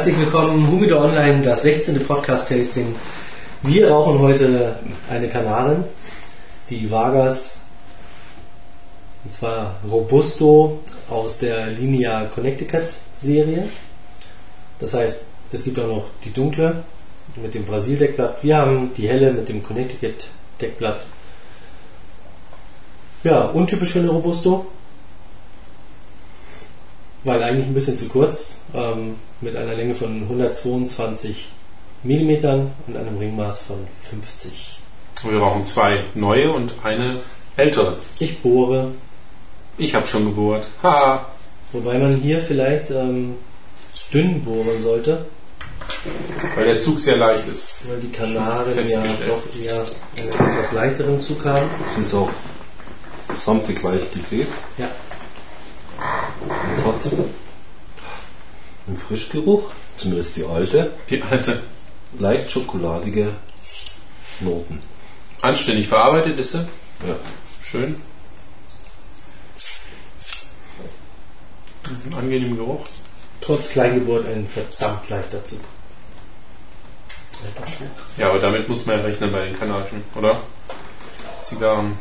Herzlich willkommen, Humidor Online, das 16. Podcast-Tasting. Wir rauchen heute eine Kanarin, die Vargas, und zwar Robusto aus der Linea Connecticut Serie. Das heißt, es gibt auch noch die dunkle mit dem Brasil-Deckblatt. Wir haben die helle mit dem Connecticut-Deckblatt. Ja, untypisch für eine Robusto, weil eigentlich ein bisschen zu kurz, ähm, mit einer Länge von 122 mm und einem Ringmaß von 50. Und wir brauchen zwei neue und eine ältere. Ich bohre, Ich habe schon gebohrt. Ha! wobei man hier vielleicht ähm, dünn bohren sollte, Weil der Zug sehr leicht ist. weil die Kanaren ja doch eher einen etwas leichteren Zug haben. Es ist auch samtig weich gedreht Ja, und hat einen Frischgeruch, zumindest die alte, Die alte. leicht schokoladige Noten. Anständig verarbeitet ist sie. Ja. Schön. Einen angenehmen Geruch. trotz Kleingeburt ein verdammt leichter Zug. Ja, aber damit muss man ja rechnen bei den kanadischen, oder? Zigarren.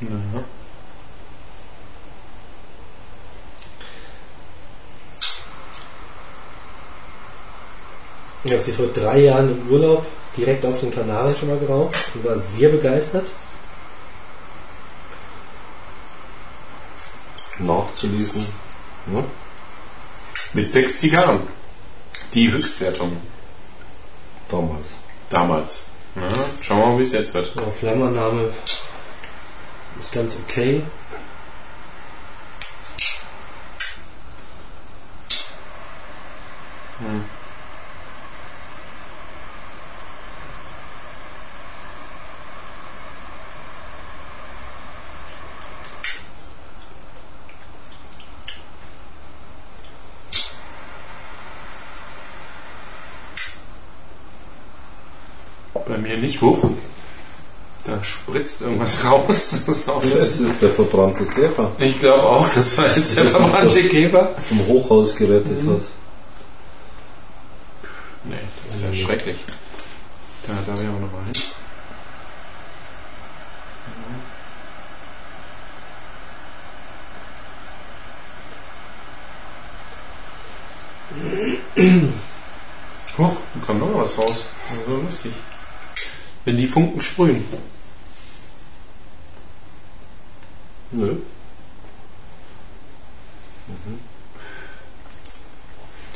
Ja. Ich habe sie vor drei Jahren im Urlaub direkt auf den Kanaren schon mal geraucht und war sehr begeistert. Nachzulesen. Ja. Mit sechs Zigarren. Die Höchstwertung Damals. damals. Ja, schauen wir mal, wie es jetzt wird. Ja, Flammannahme ist ganz okay. Bei mir nicht hoch. Da spritzt irgendwas raus. Das ist auch Das ist der verbrannte Käfer, ich glaube auch, das war jetzt der verbrannte Käfer. vom Hochhaus gerettet hat. Nee, das ist ja schrecklich. Da, da will ich aber nochmal hin. Huch, da kam noch was raus. So lustig. Wenn die Funken sprühen. Nö.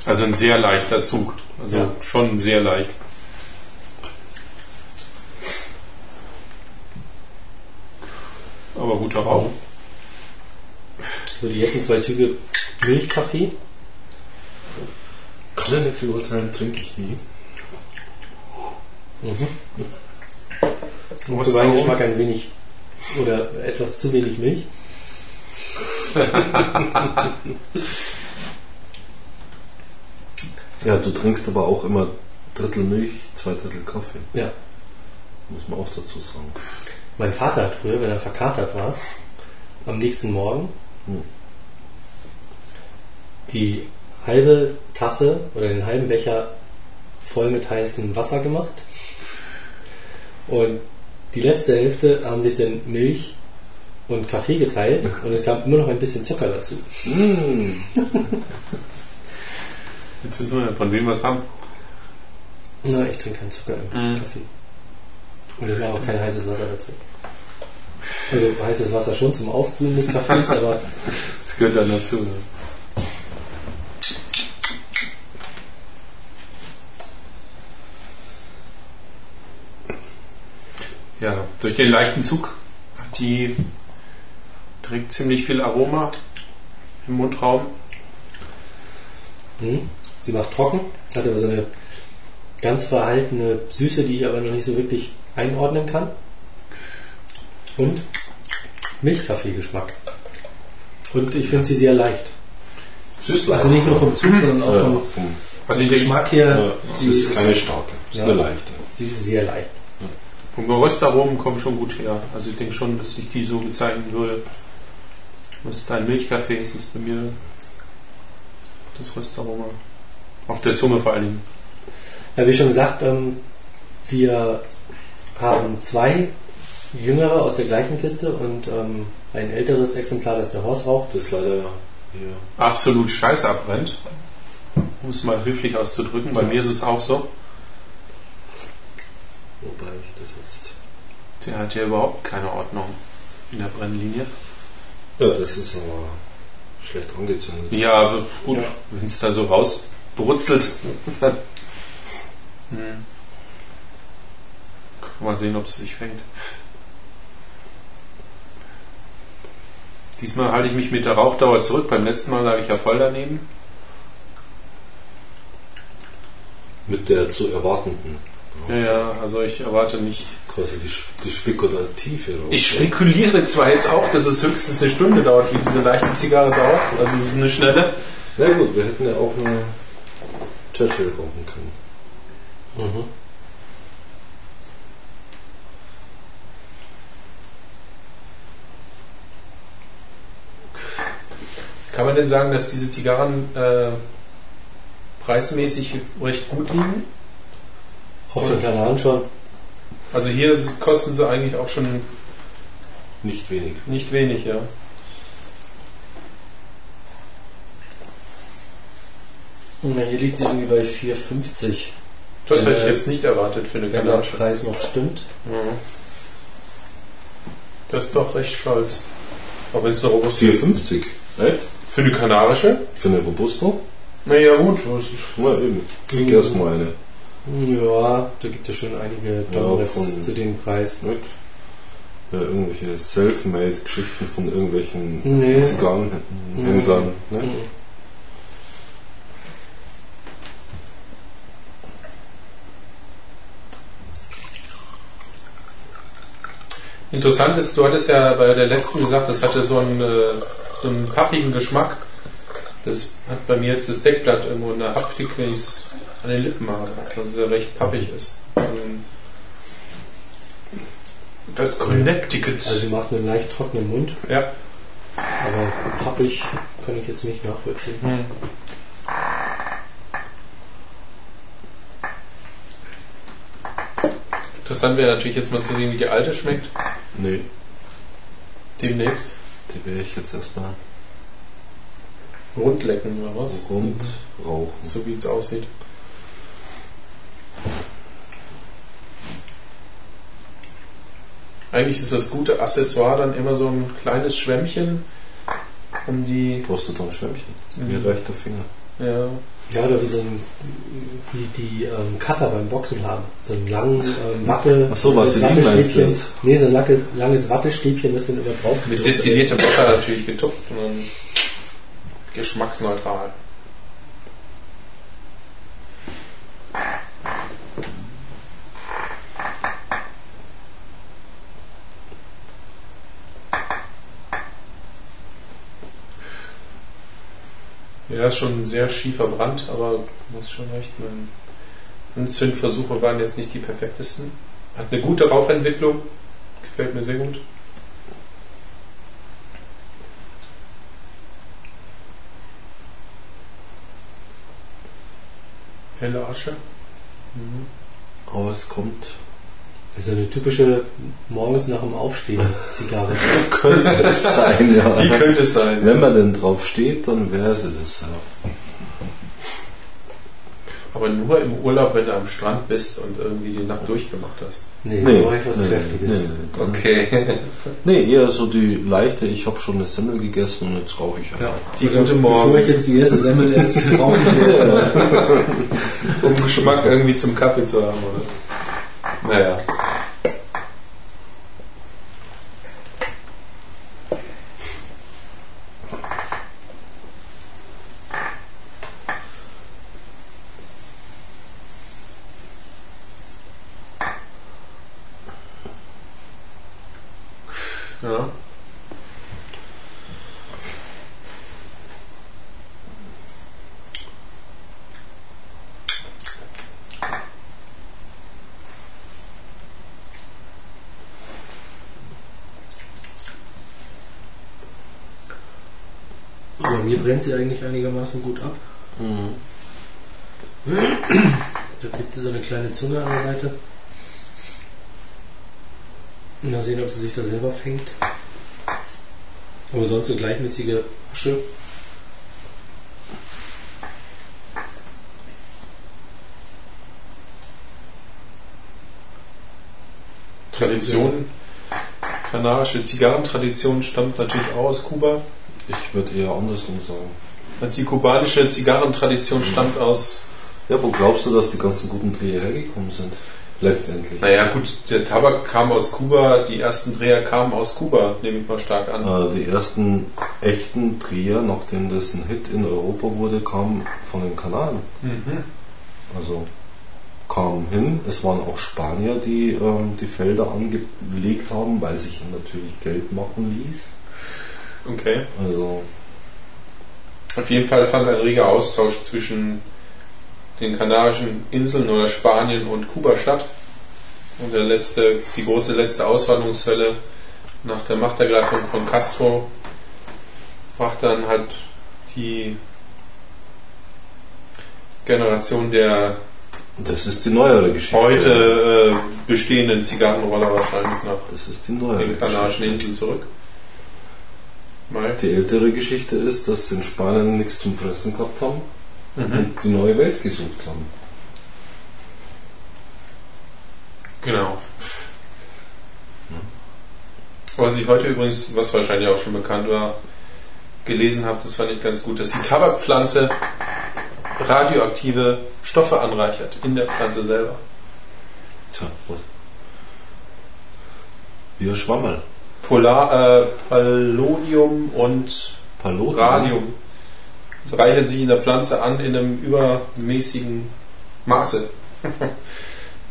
Also ein sehr leichter Zug. Also Ja. schon sehr leicht. Aber guter Rauch. So die ersten zwei Züge Milchkaffee. Kann er nicht beurteilen, trinke ich nie. Was Für meinen? Geschmack ein wenig oder etwas zu wenig Milch. Ja, du trinkst aber auch immer Drittel Milch, zwei Drittel Kaffee. Ja. Muss man auch dazu sagen. Mein Vater hat früher, wenn er verkatert war, am nächsten Morgen Hm. die halbe Tasse oder den halben Becher voll mit heißem Wasser gemacht. Und die letzte Hälfte haben sich dann Milch und Kaffee geteilt und es kam immer noch ein bisschen Zucker dazu. Mm. Jetzt wissen wir, von wem wir es haben. Na, ich trinke keinen Zucker im Mhm. Kaffee. Und ich mache auch kein heißes Wasser dazu. Also heißes Wasser schon zum Aufbrühen des Kaffees, aber Das gehört dann dazu. ne? Ja, durch den leichten Zug hat die trägt ziemlich viel Aroma im Mundraum. hm, sie macht trocken, hat aber so eine ganz verhaltene Süße, die ich aber noch nicht so wirklich einordnen kann. Und Milchkaffeegeschmack. Und ich finde sie sehr leicht. Es ist Also nicht nur vom Zug, sondern auch Ja, vom Also Geschmack her. ja, es sie ist keine starke, es ist Ja. eine leichte. Sie ist sehr leicht. Und Röstaromen kommen schon gut her. Also ich denke schon, dass ich die so bezeichnen würde. Was dein Milchkaffee ist, ist bei mir das Röstaroma. Auf der Zunge vor allen Dingen. Ja, wie schon gesagt, ähm, wir haben zwei jüngere aus der gleichen Kiste und ähm, ein älteres Exemplar, das der Horst raucht. Das ist leider hier. Absolut scheiße abbrennt. Um es mal höflich auszudrücken. Bei Ja. mir ist es auch so. Wobei ich das jetzt. Der hat ja überhaupt keine Ordnung in der Brennlinie. Ja, das ist aber schlecht angezündet. Ja, aber gut, Ja. wenn es da so rausbrutzelt, dann. Hm. Mal sehen, ob es sich fängt. Diesmal halte ich mich mit der Rauchdauer zurück. Beim letzten Mal lag ich ja voll daneben. Mit der zu erwartenden. Ja, ja, also ich erwarte nicht. Quasi die, die spekulative. Rauch. Ich spekuliere zwar jetzt auch, dass es höchstens eine Stunde dauert, wie diese leichte Zigarre dauert. Also es ist eine schnelle. Na gut, wir hätten ja auch eine Churchill rauchen können. Mhm. Kann man denn sagen, dass diese Zigarren äh, preismäßig recht gut liegen? Auf den Kanaren schon. Also hier kosten sie eigentlich auch schon Nicht wenig. nicht wenig, ja. Und hier liegt sie irgendwie bei 4,50. Das hätte ich Äh, jetzt nicht erwartet für eine Wenn der kanadische. Preis noch stimmt. Mhm. Das ist doch recht stolz. Aber wenn es eine Robusto ist. 4,50. Echt? Für eine kanarische? Für eine Robusto? Naja gut. das- Na eben. Krieg Mhm. erstmal eine. Ja, da gibt es schon einige Ja, Downloads von- zu dem Preis. Nicht? Ja, irgendwelche Selfmade-Geschichten von irgendwelchen Nee. Zigarrenhändlern. Ne? Mhm. Interessant ist, du hattest ja bei der letzten gesagt, das hatte so einen, äh, so einen pappigen Geschmack. Das hat bei mir jetzt das Deckblatt irgendwo in der Haptik, wenn ich es an den Lippen habe, dass er recht pappig ist. Das Connecticut. Also sie macht einen leicht trockenen Mund, ja. aber pappig kann ich jetzt nicht nachvollziehen. Hm. Interessant wäre natürlich jetzt mal zu sehen, wie die alte schmeckt. Nee, Demnächst. die werde ich jetzt erstmal Rundlecken oder was? rund rauchen. So wie es aussieht. Eigentlich ist das gute Accessoire dann immer so ein kleines Schwämmchen um die. Du da ein Schwämmchen? Mhm. Mir reicht der Finger. Ja, Ja, oder wie so ein, wie die ähm, Cutter beim Boxen haben. So ein langes ähm, Watte. Ach so, was Wattestäbchen. jetzt? Nee, so ein langes, langes Wattestäbchen, das dann immer drauf mit destilliertem Wasser natürlich getupft und dann geschmacksneutral. Ja, ist schon sehr schiefer Brand, aber du hast schon recht. Mein Anzündversuche waren jetzt nicht die perfektesten. Hat eine gute Rauchentwicklung. Gefällt mir sehr gut. Helle Asche. Mhm. Aber es kommt. Das ist eine typische morgens nach dem Aufstehen Zigarre. Könnte es sein, ja. Die könnte es sein. Wenn man denn drauf steht, dann wäre sie das. Ja. Aber nur im Urlaub, wenn du am Strand bist und irgendwie die Nacht durchgemacht hast. Nee, Nee, nee, ich was nee, Kräftiges. nee. Okay. Nee, eher so die leichte, ich habe schon eine Semmel gegessen und jetzt rauche ich Ja. einfach. Die gute Bevor Morgen. ich jetzt die erste Semmel esse, rauche ich jetzt mal. Um Geschmack irgendwie zum Kaffee zu haben, oder? Naja. Ja. Mir brennt sie eigentlich einigermaßen gut ab. Mhm. Da kriegt sie so eine kleine Zunge an der Seite. Mal sehen, ob sie sich da selber fängt. Aber sonst eine gleichmäßige Asche. Tradition, kanarische Zigarrentradition stammt natürlich auch aus Kuba. Ich würde eher andersrum sagen. Also die kubanische Zigarrentradition stammt aus. Ja, wo glaubst du, dass die ganzen guten Dreher hergekommen sind? Letztendlich. Naja, gut, der Tabak kam aus Kuba, die ersten Dreher kamen aus Kuba, nehme ich mal stark an. Äh, die ersten echten Dreher, nachdem das ein Hit in Europa wurde, kamen von den Kanaren. Mhm. Also kamen hin. Es waren auch Spanier, die ähm, die Felder angelegt haben, weil sich natürlich Geld machen ließ. Okay. Also Auf jeden Fall fand ein reger Austausch zwischen den Kanarischen Inseln oder Spanien und Kuba statt. Und der letzte, die große letzte Auswanderungswelle nach der Machtergreifung von Castro brachte dann halt die Generation der das ist die neuere Geschichte. heute äh, bestehenden Zigarrenroller wahrscheinlich nach Das ist die neuere den Kanarischen Geschichte. Inseln zurück. Mal. Die ältere Geschichte ist, dass in Spanien nichts zum Fressen gehabt haben Mhm. und die neue Welt gesucht haben. Genau. Was ich heute übrigens, was wahrscheinlich auch schon bekannt war, gelesen habe, das fand ich ganz gut, dass die Tabakpflanze radioaktive Stoffe anreichert in der Pflanze selber. Tja, was? Wie ein Schwammerl. Polar, äh, Palladium und Palot. Radium reichern sich in der Pflanze an in einem übermäßigen Maße.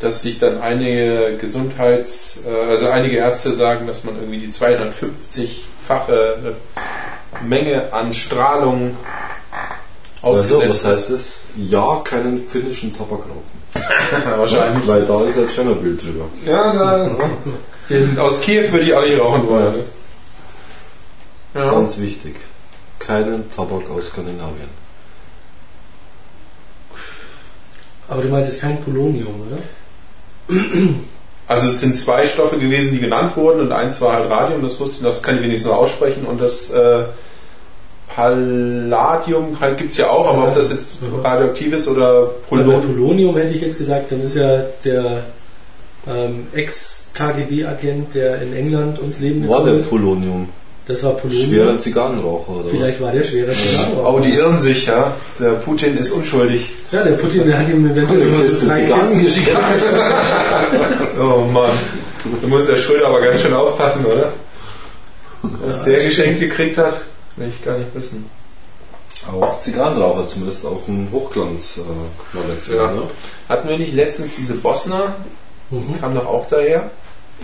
dass sich dann einige Gesundheits-, äh, also einige Ärzte sagen, dass man irgendwie die 250-fache Menge an Strahlung Also, ausgesetzt was heißt das? Ja, keinen finnischen Tabak rauchen. Wahrscheinlich. Weil da ist ja Tschernobyl drüber. Ja, da, den, aus Kiew würde ich alle rauchen wollen. Ja. Ganz wichtig. Keinen Tabak aus Skandinavien. Aber du meintest kein Polonium, oder? Also es sind zwei Stoffe gewesen, die genannt wurden und eins war halt Radium, das wusste ich, das kann ich wenigstens nur aussprechen und das äh, Palladium halt gibt es ja auch, aber ob das jetzt radioaktiv ist oder Ja, Polonium. Polonium hätte ich jetzt gesagt, dann ist ja der ähm, Ex-KGB-Agent, der in England ums Leben War der ist. Polonium? Das war Polonium. Schwerer Zigarrenraucher oder Vielleicht war der schwerer Zigarrenraucher. Aber die irren sich, ja. Der Putin ist unschuldig. Ja, der Putin, der hat ihm eventuell Kiste drei Zigarren Kisten Oh Mann. Da muss der Schröder aber ganz schön aufpassen, oder? Was der geschenkt gekriegt hat, will ich gar nicht wissen. was? Auch Zigarrenraucher, zumindest auf dem Hochglanz-Magazin. Ja. ne? Hatten wir nicht letztens diese Bosner? Mhm. Kam doch auch daher?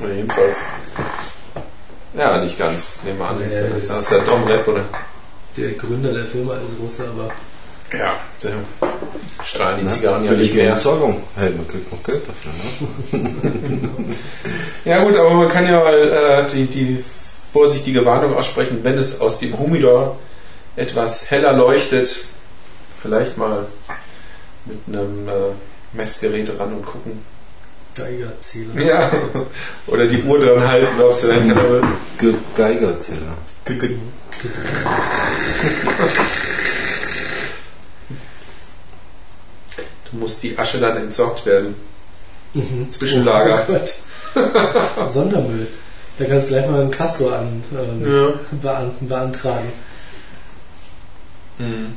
Oder jedenfalls. Ja, nicht ganz. Nehmen wir an. Ja, das das- ist der Dom Rep, oder? Der Gründer der Firma ist Russe, aber Ja, der strahlen die? Zigarren ja nicht mehr. Entsorgung. Hey, man kriegt noch Geld dafür. Ne? Ja gut, aber man kann ja mal äh, die, die vorsichtige Warnung aussprechen, wenn es aus dem Humidor etwas heller leuchtet, vielleicht mal mit einem äh, Messgerät ran und gucken. Geigerzähler. Ja. Oder die Uhr dran halten, ob es dann heller wird. Ge- Geigerzähler. Du musst die Asche dann entsorgt werden. Mhm. Zwischenlager. Oh Gott. Sondermüll. Da kannst du gleich mal einen Castor an, ähm, Ja. bean beantragen. Mhm.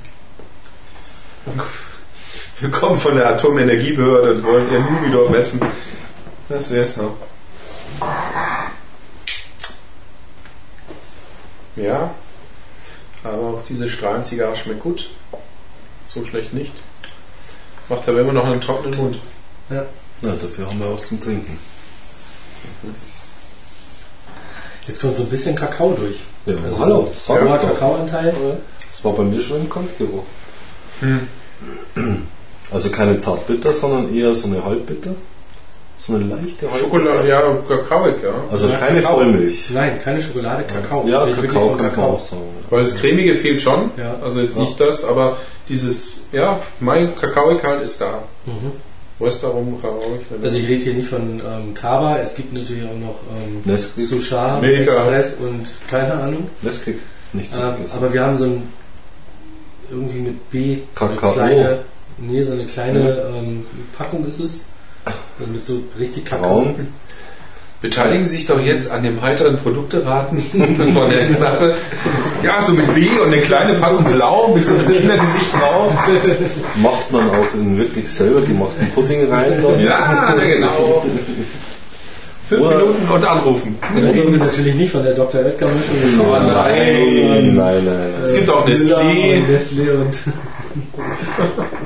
Wir kommen von der Atomenergiebehörde und wollen ihren Humidor messen. Das wär's noch. Ja, aber auch diese Strahlenzigarre schmeckt gut. So schlecht nicht. Macht aber immer noch einen trockenen Mund. Ja, dafür haben wir was zum Trinken. Jetzt kommt so ein bisschen Kakao durch. Ja, Also hallo, doch. Kakaoanteil. Das war bei mir schon im Kantgeruch. Hm. Also keine Zartbitter, sondern eher so eine Halbbitter. So eine leichte halbe- Schokolade, ja, kakaoig, ja. Also Ja, keine Kakao. Vollmilch. Nein, keine Schokolade, Kakao. Ja, Ich rede Kakao kann man auch sagen. Weil das Cremige fehlt schon. Ja. Also jetzt Ja. nicht das, aber dieses, ja, mein Kakaoig halt ist da. Mhm. Wo ist darum Kakaoig? wenn Also ich rede hier nicht von ähm, Kaba, es gibt natürlich auch noch ähm, Nesquik. Sushar, Mega. Express und keine Ahnung. Nesquik. Nicht zu Ähm, aber wir haben so ein irgendwie mit B Kakao. eine kleine, nee, so eine kleine ähm, Packung ist es. Also mit so richtig Kakao. Beteiligen Sie sich doch jetzt an dem heiteren Produkteraten. War der Knappe. Ja, so mit B und eine kleine Packung blau mit so einem Kindergesicht drauf. Macht man auch in wirklich selber gemachten Pudding rein. Dann. Ja, genau. Fünf Oder- Minuten und anrufen. Wir natürlich nicht von der Dr. Oetker Mischung. Nein, nein, nein. nein. Es gibt auch Nestlé. und Nestlé und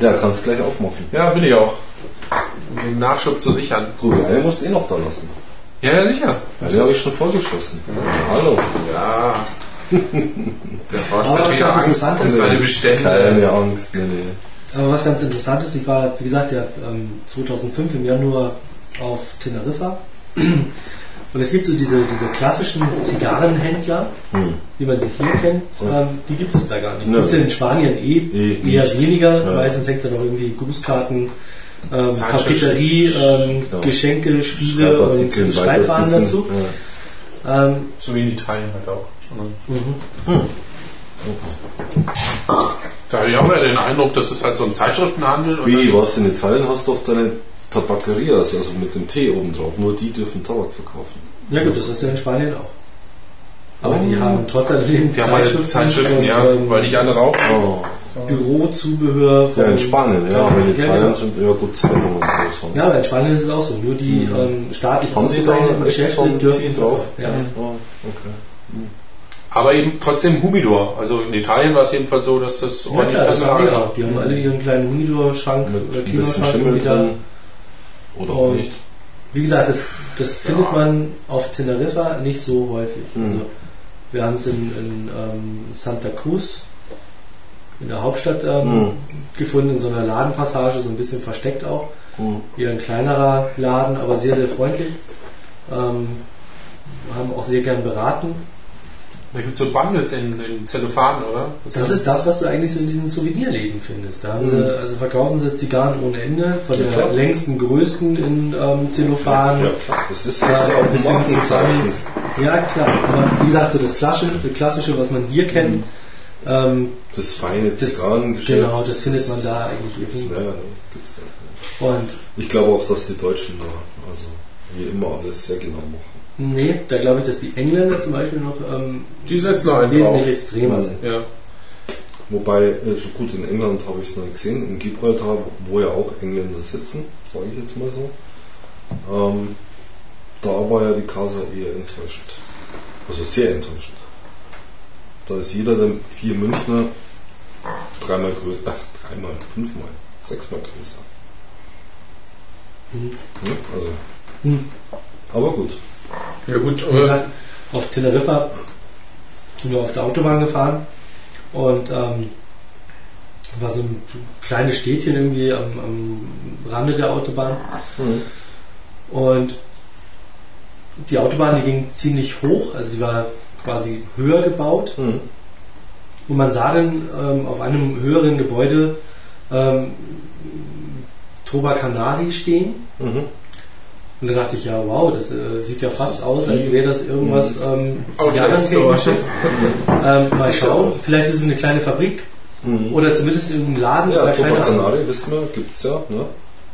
Ja, kannst gleich aufmachen. Ja, will ich auch. Um den Nachschub zu sichern. Du, eine musst eh noch da lassen. Ja, ja, sicher. Die habe ich schon vorgeschossen. Hallo. Ja. Der Horst Aber was wieder ganz interessant ist- seine Bestände. Keine Angst, nee, nee. Aber was ganz interessant ist, ich war, wie gesagt, ja ähm, 2005 im Januar auf Teneriffa. Und es gibt so diese, diese klassischen Zigarrenhändler, Hm. wie man sie hier kennt, Ja. ähm, die gibt es da gar nicht. Nö. Gibt es in Spanien eh, Eh eher nicht. weniger. Ja. Meistens hängt da noch irgendwie Grußkarten, ähm. Papeterie, ähm, Ja. Geschenke, Spiele und Schreibwaren dazu. Ja. Ähm, So wie in Italien halt auch. mhm. Da habe ich auch wieder den Eindruck, das ist halt so ein Zeitschriftenhandel. Wie, dann- was in Italien hast doch deine Tabakerias, also mit dem T oben drauf. Nur die dürfen Tabak verkaufen. Ja gut, das ist ja in Spanien auch. Aber die Oh. haben trotz alledem Die haben halt Zeitschriften, ja, ähm, weil nicht alle rauchen. Oh. Bürozubehör Ja, in Spanien, ja, aber in Ja, Italien genau. sind ja gut Zeitungen groß. Ja, aber in Spanien ist es auch so. Nur die Mhm. ähm, staatlich Haben Sie da Geschäfte dürfen T drauf? Ja. Oh, okay. Aber eben trotzdem Humidor. Also in Italien war es jedenfalls so, dass das Ja, klar, das haben die auch. Die haben alle ihren kleinen Humidor-Schrank Mit oder ein bisschen Klimaschrank Schimmel wieder. drin. Oder auch Und nicht. Wie gesagt, das, das findet man auf Teneriffa nicht so häufig. Mhm. Also, wir haben es in, in ähm, Santa Cruz, in der Hauptstadt, ähm, Mhm. gefunden, in so einer Ladenpassage, so ein bisschen versteckt auch. Hm. Eher ein kleinerer Laden, aber sehr, sehr freundlich. Ähm, haben auch sehr gern beraten. Da gibt es so Bundles in, in Zellophan, oder? Das ist das, was du eigentlich so in diesen Souvenirläden findest. Da haben sie, also verkaufen sie Zigarren ohne Ende, von Ja, der klar. längsten, größten in ähm, Zellophan. Ja, klar. Das ist, das Ja, ist ja auch ein bis hin zu. Zahns. Ja, klar. Aber wie gesagt, so das Klassische, das Klassische was man hier kennt, ähm, Das feine das, Zigarrengeschäft. genau, das findet man da eigentlich eben. Ja, ja, gibt's ja. Und Ich glaube auch, dass die Deutschen da, also wie immer, alles sehr genau machen. Nee, da glaube ich, dass die Engländer zum Beispiel noch ähm, Die setzen noch wesentlich drauf. extremer Mhm. sind. Ja. Wobei, äh, so gut in England habe ich es noch nicht gesehen, in Gibraltar, wo ja auch Engländer sitzen, sage ich jetzt mal so, ähm, da war ja die Casa eher enttäuschend. Also sehr enttäuschend. Da ist jeder der vier Münchner dreimal größer, ach, dreimal, fünfmal, sechsmal größer. Mhm. Hm? Also, Hm. aber gut. Ja gut, Wie äh, gesagt, auf Teneriffa nur auf der Autobahn gefahren und ähm, war so ein kleines Städtchen irgendwie am, am Rande der Autobahn und die Autobahn, die ging ziemlich hoch, also die war quasi höher gebaut Hm. und man sah dann ähm, auf einem höheren Gebäude ähm, Toba Canari stehen Mhm. Und da dachte ich, ja, wow, das äh, sieht ja fast aus, als wäre das irgendwas ähm, Outlet Store. Zigarrentechnisches. ähm, mal schauen, vielleicht ist es eine kleine Fabrik Mhm. oder zumindest irgendein Laden Ja, oder Toba keine Ahnung. Canari, wissen wir, gibt es ja, ne?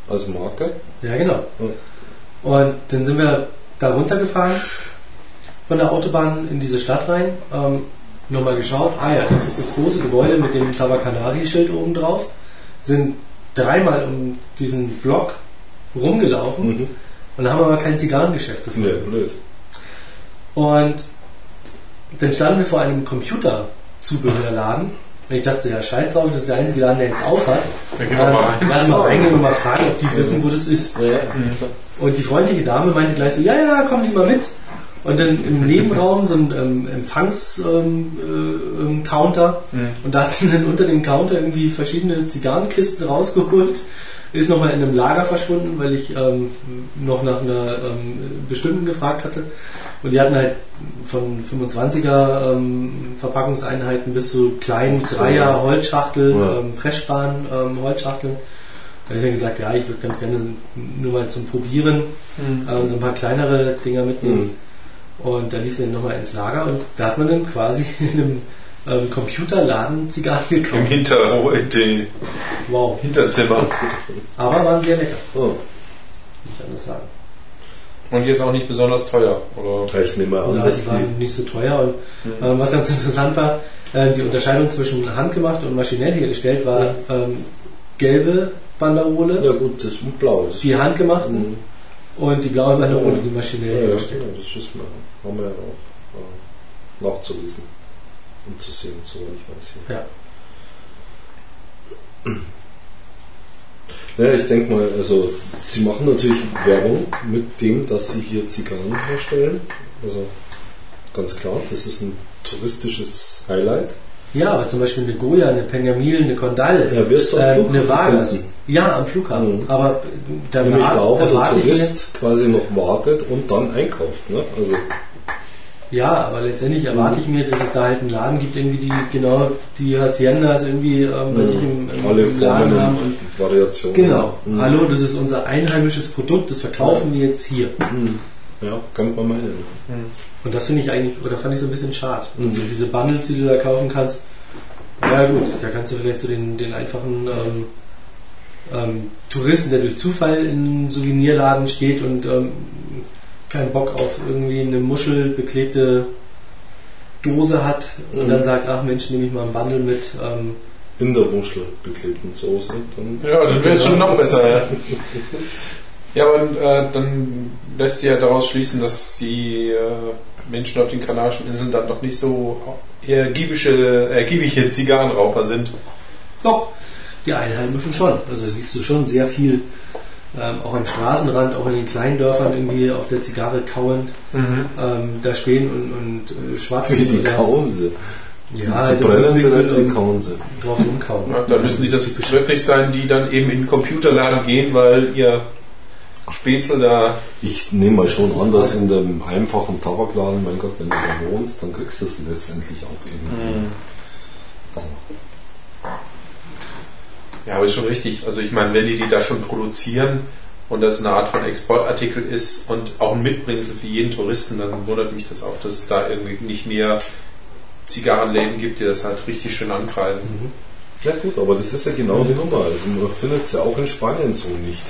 als Marke. Ja, genau. Ja. Und dann sind wir da runtergefahren von der Autobahn in diese Stadt rein. Ähm, nochmal geschaut, ah ja, das ist das große Gebäude mit dem Tabakanari-Schild oben drauf. Sind dreimal um diesen Block rumgelaufen Mhm. Und haben aber kein Zigarrengeschäft Nee, gefunden. blöd. Und dann standen wir vor einem Computerzubehörladen. Und ich dachte, ja, scheiß drauf, das ist der einzige Laden, der jetzt auf hat. Da gehen wir mal rein. Lass mal reingehen und mal fragen, ob die wissen, wo das ist. Ja, Und die freundliche Dame meinte gleich so, ja, ja, kommen Sie mal mit. Und dann im Nebenraum so ein ähm, Empfangs-Counter. Ähm, äh, Mhm. Und da hat sie dann unter dem Counter irgendwie verschiedene Zigarrenkisten rausgeholt. Ist nochmal in einem Lager verschwunden, weil ich ähm, noch nach einer ähm, bestimmten gefragt hatte. Und die hatten halt von 25er ähm, Verpackungseinheiten bis zu kleinen Dreier Holzschachtel, Ja. ähm, Pressspan ähm, Holzschachteln. Da habe ich dann gesagt, ja, ich würde ganz gerne nur mal zum Probieren ähm, so ein paar kleinere Dinger mitnehmen. Und dann lief sie dann nochmal ins Lager und da hat man dann quasi in einem ähm, Computerladen Zigarren Im gekauft. Hinter, in den Wow. Hinterzimmer. Aber waren sehr lecker, Oh, nicht anders sagen. Und jetzt auch nicht besonders teuer, oder? ich nehme an, Ja, die die. waren nicht so teuer. Und ähm, was ganz interessant war, äh, die Unterscheidung zwischen handgemacht und maschinell hergestellt war ähm, gelbe Banderole, Ja gut, das ist blau. Das die handgemachten Mhm. und die blaue Banderole, die Ja, maschinell ja, hergestellt. genau, das wissen wir. Haben wir ja auch äh, nachzulesen und zu sehen, soweit ich weiß. Hier. Ja. Ja, ich denke mal, also sie machen natürlich Werbung mit dem, dass sie hier Zigarren herstellen. Also ganz klar, das ist ein touristisches Highlight. Ja, aber zum Beispiel eine Goya, eine Peñamil, eine Condal, Ja, wirst du am äh, Flughafen eine Vargas. finden. Ja, am Flughafen. Mhm. Aber da Nämlich da auch, wo der Tourist quasi noch wartet und dann einkauft. Ne? Also Ja, aber letztendlich erwarte ich mir, dass es da halt einen Laden gibt, irgendwie die genau die Haciendas irgendwie ähm, bei sich im, im, alle im Laden haben. und Variationen. genau, Mhm. hallo, das ist unser einheimisches Produkt, das verkaufen wir jetzt hier. Mhm. Ja, kann man meinen. Und das finde ich eigentlich, oder fand ich so ein bisschen schade. Mhm. Und so diese Bundles, die du da kaufen kannst, ja gut, da kannst du vielleicht so den, den einfachen ähm, ähm, Touristen, der durch Zufall in einem Souvenirladen steht und ähm, keinen Bock auf irgendwie eine muschelbeklebte Dose hat und Mhm. dann sagt, ach Mensch, nehme ich mal ein Bundle mit. Ähm, In der Muschel beklebten Soße. Dann Ja, dann wäre es schon noch besser, ja. Ja, aber äh, dann lässt sich ja daraus schließen, dass die äh, Menschen auf den Kanarischen Inseln dann doch nicht so ergiebische, ergiebige Zigarrenraucher sind. doch, die Einheimischen schon. Also siehst du schon sehr viel, ähm, auch am Straßenrand, auch in den kleinen Dörfern irgendwie auf der Zigarre kauend ähm, da stehen und, und äh, schwatzen. Wie die oder- kauen sie. Ja, sie halt brennen sie nicht, sie kauen sie. drauf rumkauen. Ja, da müssen die das wirklich sein, die dann eben in den Computerladen gehen, weil ihr Spätzle da. Ich nehme mal schon an, dass in dem einfachen Tabakladen, mein Gott, wenn du da wohnst, dann kriegst du es letztendlich auch irgendwie. Also, Ja, aber ist schon richtig. Also ich meine, wenn die die da schon produzieren und das eine Art von Exportartikel ist und auch ein Mitbringsel für jeden Touristen, dann wundert mich das auch, dass es da irgendwie nicht mehr Zigarrenläden gibt, die das halt richtig schön anpreisen. ja gut, aber das ist ja genau die Nummer. Also man findet es ja auch in Spanien so nicht.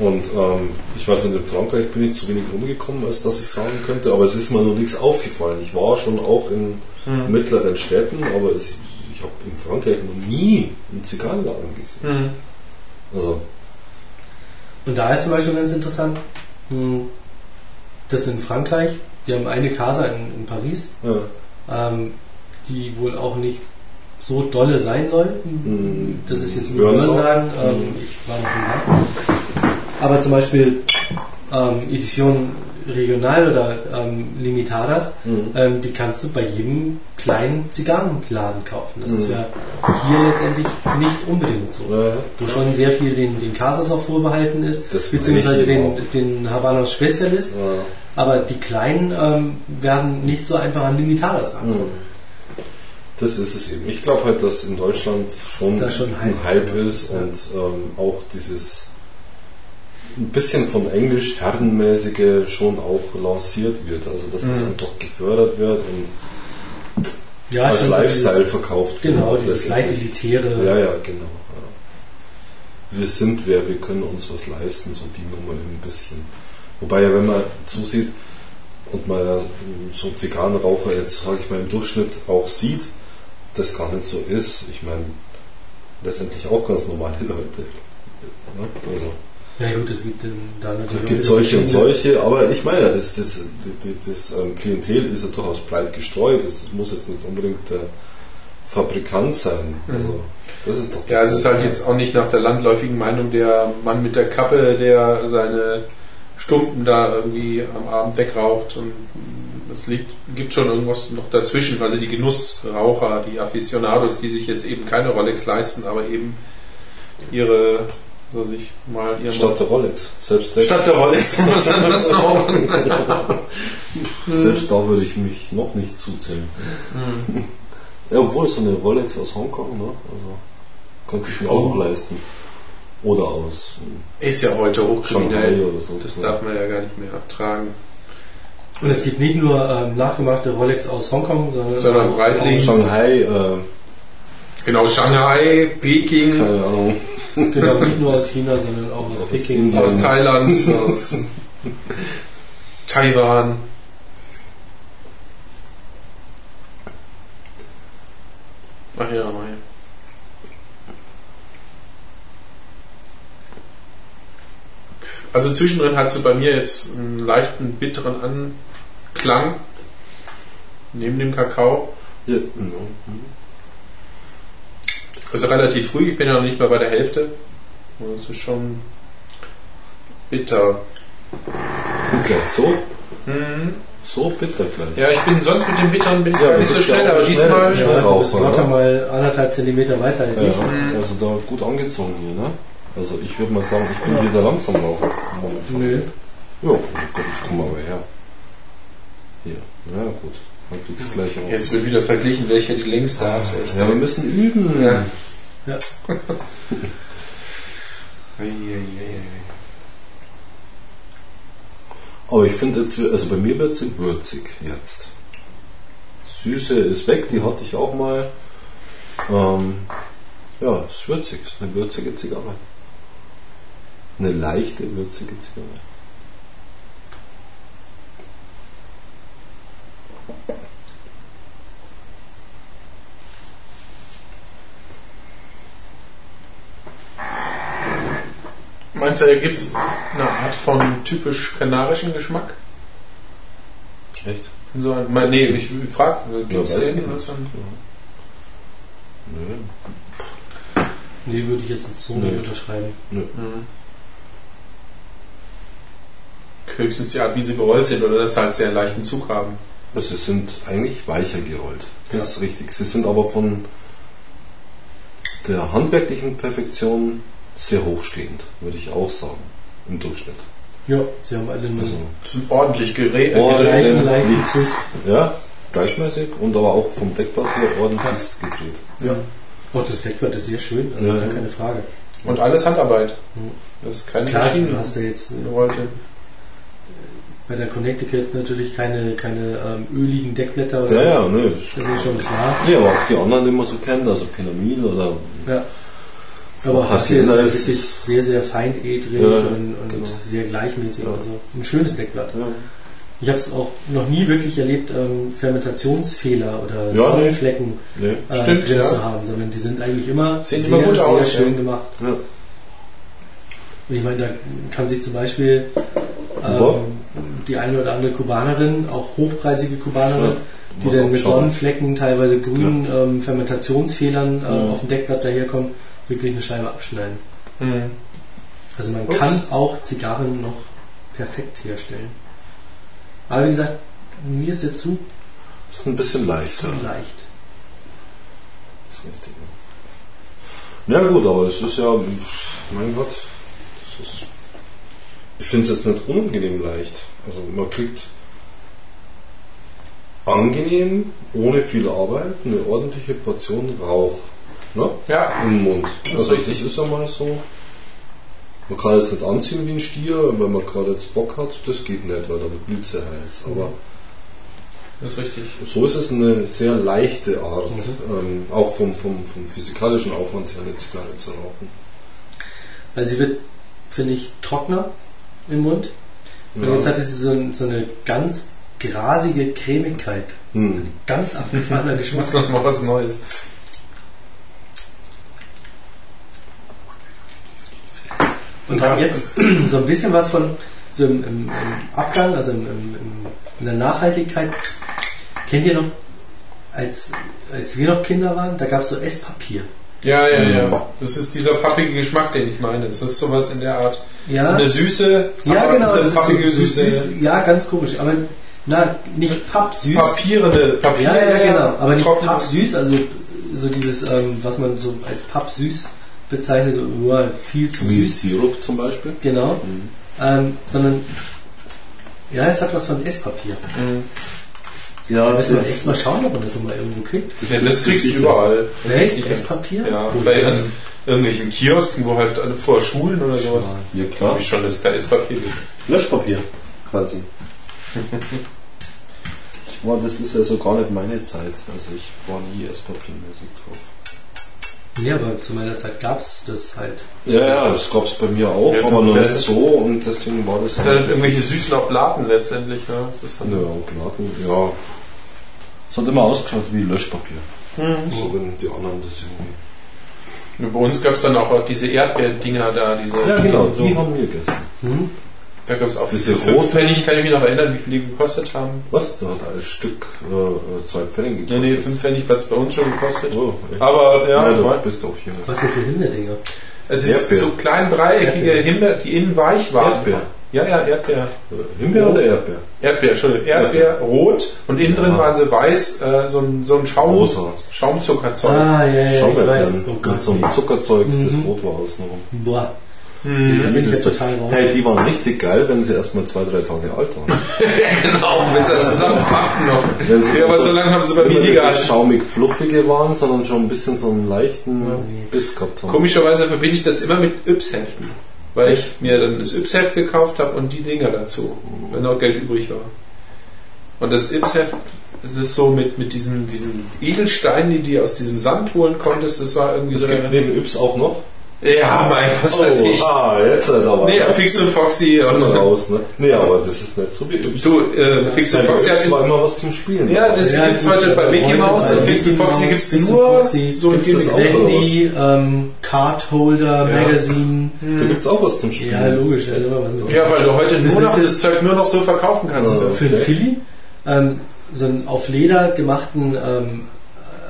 Und ähm, ich weiß nicht, in Frankreich bin ich zu wenig rumgekommen, als dass ich sagen könnte, aber es ist mir noch nichts aufgefallen. Ich war schon auch in mittleren Städten, aber es, ich habe in Frankreich noch nie einen Zigarrenladen gesehen. Also, Und da ist zum Beispiel ganz interessant, hm, dass in Frankreich, die haben eine Casa in, in Paris, ja. ähm, die wohl auch nicht so dolle sein soll. Mhm. Das ist jetzt nur Hörensagen. Hörensagen. Ähm, ich war noch nicht da. Aber zum Beispiel ähm, Edition Regional oder ähm, Limitadas, Mhm. ähm, die kannst du bei jedem kleinen Zigarrenladen kaufen. Das ist Mhm. ja hier letztendlich nicht unbedingt so. Ja, Wo schon sehr viel den, den Casas auch vorbehalten ist, Das beziehungsweise den, den Habanos Specialist. ja. Aber die kleinen ähm, werden nicht so einfach an Limitadas ankommen. Mhm. Das ist es eben. Ich glaube halt, dass in Deutschland schon, Da schon ein Hype Hype ist Ja. und ähm, auch dieses ein bisschen von Englisch herrenmäßige schon auch lanciert wird. Also dass es Mhm. einfach gefördert wird und Ja, als Lifestyle dieses, verkauft wird. Genau, dieses leicht letztendlich. elitäre. Ja, ja, genau. Ja. Wir sind wer, wir können uns was leisten, so die Nummer ein bisschen. Wobei ja, wenn man zusieht und man ja so Zigarrenraucher jetzt, sage ich mal, im Durchschnitt auch sieht, das gar nicht so ist. Ich meine, letztendlich auch ganz normale Leute. Ne? Also, Ja gut, es gibt dann da natürlich es gibt solche und solche, aber ich meine ja, das, das, das, das ähm, Klientel ist ja durchaus breit gestreut. Es muss jetzt nicht unbedingt der Fabrikant sein. Also, das ist doch Ja, es ist halt jetzt auch nicht nach der landläufigen Meinung der Mann mit der Kappe, der seine Stumpen da irgendwie am Abend wegraucht und es liegt, gibt schon irgendwas noch dazwischen. Also die Genussraucher, die Aficionados, die sich jetzt eben keine Rolex leisten, aber eben ihre, so sich mal ihren Statt der Rolex. Selbst, Statt der Rolex muss man das rauchen. selbst da würde ich mich noch nicht zuzählen. Ja, obwohl so eine Rolex aus Hongkong, ne? Also könnte ich mir auch noch leisten. Oder aus Ist ja heute Shanghai hochkriminell. oder so. Das darf man ja gar nicht mehr abtragen. Und es gibt nicht nur ähm, nachgemachte Rolex aus Hongkong, sondern, Sondern auch Breitling. aus- Shanghai, äh, Genau, Shanghai, Peking, keine Ahnung. Genau, nicht nur aus China, sondern auch aus Aus Peking. Aus Thailand, aus Taiwan. Ach ja, mei. Also zwischendrin hat sie bei mir jetzt einen leichten bitteren Anklang neben dem Kakao. Ja, genau. Also relativ früh, ich bin ja noch nicht mal bei der Hälfte. Und Es ist schon bitter. Gleich so, Mhm. so bitter gleich. Ja, ich bin sonst mit dem Bittern bin ich Ja, nicht so ja schnell, aber schnell. diesmal. Ja. Ja, du bist Raucher, locker mal anderthalb Zentimeter weiter als Ja, ich. also da gut angezogen hier, ne? Also ich würde mal sagen, ich bin hier der Langsamraucher momentan. Nö. Ja, oh Gott, jetzt komm mal her. Hier, ja gut, dann kriegst du gleich auch. Jetzt wird wieder verglichen, welcher die längste hat. Echt. Ja, wir müssen üben. Ja. Ja. Aber ich finde jetzt, also bei mir wird sie würzig jetzt. Süße ist weg, die hatte ich auch mal. Ähm, ja, ist würzig, ist eine würzige Zigarre. Eine leichte, würzige Zigarre. Meinst du, da gibt es eine Art von typisch kanarischen Geschmack? Echt? So ein, mein, nee, ich frage, gibt es den? Nö. Nee, würde ich jetzt so nicht Nö. unterschreiben. mhm. Höchstens die Art, wie sie gerollt sind oder dass sie halt sehr leichten Zug haben. Also sie sind eigentlich weicher gerollt. Das Ja. ist richtig. Sie sind aber von der handwerklichen Perfektion sehr hochstehend, würde ich auch sagen. Im Durchschnitt. Ja, sie haben alle einen Also ordentlich Zug. ja, gleichmäßig und aber auch vom Deckblatt her ordentlich gedreht. Ja. Auch das Deckblatt ist sehr schön, also Ja, gar ja. keine Frage. Und alles Handarbeit. Das ist keine Klar, Maschine. du hast ja jetzt äh, gerollte. Bei der Connecticut natürlich keine, keine ähm, öligen Deckblätter oder Ja, so. ja, nö. Das ist schon klar. Ja, aber auch die anderen, die man so kennt, also Pinamil oder Ja. Aber Auch das hier ist Hacienda ist- wirklich sehr, sehr feinedrig Ja, und, und genau. sehr gleichmäßig. Ja. Also ein schönes Deckblatt. ja. Ich habe es auch noch nie wirklich erlebt, ähm, Fermentationsfehler oder Ja, Sonnenflecken Nee. äh, Stimmt, drin ja. zu haben, sondern die sind eigentlich immer Sehen sehr, immer gut sehr aus, schön ja. gemacht. Ja. Und ich meine, da kann sich zum Beispiel ähm, die eine oder andere Kubanerin, auch hochpreisige Kubanerin, Ja, die dann mit. Sonnenflecken, teilweise grünen ähm, Fermentationsfehlern äh, Ja. auf dem Deckblatt daherkommen, wirklich eine Scheibe abschneiden. Mhm. Also man Ups. kann auch Zigarren noch perfekt herstellen. Aber wie gesagt, mir ist der Zug Ist ein bisschen leicht. zu Ja. leicht. Das ist richtig. Ja gut, aber es ist ja, mein Gott, das ist, ich finde es jetzt nicht unangenehm leicht. Also man kriegt angenehm, ohne viel Arbeit, eine ordentliche Portion Rauch ne? Ja, im Mund. ist Also richtig. das ist einmal so. Man kann es nicht anziehen wie ein Stier, wenn man gerade jetzt Bock hat, das geht nicht, weil dann blüht sie heiß. Aber das ist richtig. so ist es eine sehr leichte Art, Mhm. ähm, auch vom, vom, vom physikalischen Aufwand her eine Zigarre zu rauchen. Weil sie wird, finde ich, trockener im Mund. Und Ja. jetzt hat sie so, so eine ganz grasige Cremigkeit. Hm. Ganz abgefahrener Geschmack. muss noch mal was Neues. Und haben jetzt so ein bisschen was von so im, im, im Abgang, also im, in der Nachhaltigkeit. Kennt ihr noch, als, als wir noch Kinder waren, da gab es so Esspapier. Ja, ja, Mhm. ja. Das ist dieser pappige Geschmack, den ich meine. Das ist sowas in der Art. Ja. Eine süße, Ja, aber genau. eine so pappige, süß, süße, süß, ja, ganz komisch. Aber na, nicht pappsüß. papierende, Papier. Ja, ja, genau. Aber nicht trockene- pappsüß, also so dieses, ähm, was man so als pappsüß bezeichnet, so nur viel zu Wie süß. Sirup zum Beispiel. Genau. Ähm, sondern, ja, es hat was von Esspapier. Ja, Da müssen wir echt mal schauen, ob man das nochmal irgendwo kriegt. Ja, das kriegst du überall. Echt? Esspapier? Ja, Wo bei an irgendwelchen Kiosken, wo halt alle vor Schulen oder sowas. Ja Glaube klar. ich schon, dass da ist Papier gibt. Löschpapier quasi. Ich war, das ist ja so gar nicht meine Zeit. Also ich war nie Esspapiermäßig drauf. Ja, aber zu meiner Zeit gab es das halt. Ja, ja, das gab es bei mir auch, Ja, aber besser. nicht so und deswegen war das. Das sind halt irgendwelche süßen Oblaten letztendlich. Ne? Das ist ja, dann Gnaden, ja. Es hat immer ausgeschaut wie Löschpapier. Mhm. So wenn die anderen das irgendwie. Bei uns gab es dann auch diese Erdbeerdinger da, diese Ja, genau, so. die haben wir gegessen. Hm? Da gab es auch Diese diese fünf roten- Pfennig, kann ich mich noch erinnern, wie viel die gekostet haben. Was? Da hat ein Stück äh, äh, zwei Pfennig Nee, gekostet. nee, fünf Pfennig hat es bei uns schon gekostet. Oh? Aber ja, ja, du bist auch hier. Was sind für Himbeerdinger? es ist so klein dreieckige Erdbeer. Himbeer, die innen weich waren. Erdbeer. Ja, ja, Erdbeer. Himbeer oder Erdbeer? Erdbeer, Entschuldigung, Erdbeer, rot und innen drin Ja. waren sie weiß, äh, so ein, so ein Schaum, Rosa. Schaumzuckerzeug. Ah, ja, ja. Schauberkern Oh so einem Zuckerzeug, das Mhm. rot war außenrum. Boah, Hm. da bin ich Dieses jetzt total raus. Hey, die waren richtig geil, wenn sie erst mal zwei, drei Tage alt waren. Genau, wenn sie dann zusammenpacken noch. Ja, aber so- so lange haben sie bei Nicht mir diese gehalten. schaumig fluffige waren, sondern schon ein bisschen so einen leichten nee. Biss gehabt haben. Komischerweise verbinde ich das immer mit Yps-Heften. Weil ich mir dann das Yps-Heft gekauft habe und die Dinger dazu, wenn noch Geld übrig war. Und das Yps-Heft, das ist so mit, mit diesen, diesen Edelsteinen, die du aus diesem Sand holen konntest, das war irgendwie Es so. gibt neben Yps auch noch. Ja, mein, was weiß ich. ah, jetzt halt aber. Nee, Fix und Foxy. Und, raus, ne? Nee, aber das ist nicht so wie du, äh, Fix und Foxy hat war immer was zum Spielen. Ja, das Ja, gibt's heute bei Mickey Mouse und Fix und Foxy gibt's nur Foxy so ein Handy, ähm, Cardholder, Ja. Magazine. Da gibt's auch was zum Spielen. Ja, logisch. Also immer was mit Ja, weil du heute nur noch ist- das Zeug nur noch so verkaufen kannst. Ja. für den. Philly ähm, so einen auf Leder gemachten ähm,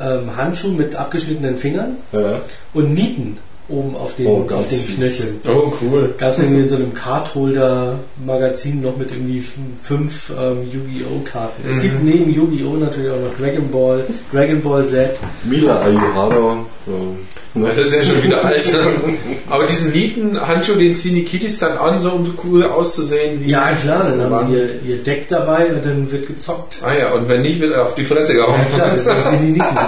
ähm, Handschuh mit abgeschnittenen Fingern Ja. und Nieten oben auf den, Oh, auf ganz den fies. Knöcheln. Oh, cool. Gab es irgendwie in so einem Cardholder-Magazin noch mit irgendwie fünf ähm, Yu-Gi-Oh! Karten. Es Mhm. gibt neben Yu-Gi-Oh! natürlich auch noch Dragon Ball, Dragon Ball Z. Mila Ayuhara. ähm, ne? Das ist ja schon wieder alt. Aber diesen Nieten-Handschuh, den ziehen die Kiddies dann an, so um cool auszusehen wie. Ja, klar, dann haben sie ihr, ihr Deck dabei und dann wird gezockt. Ah ja, und wenn nicht, wird er auf die Fresse Ja, gehauen. klar, das sind die Nieten.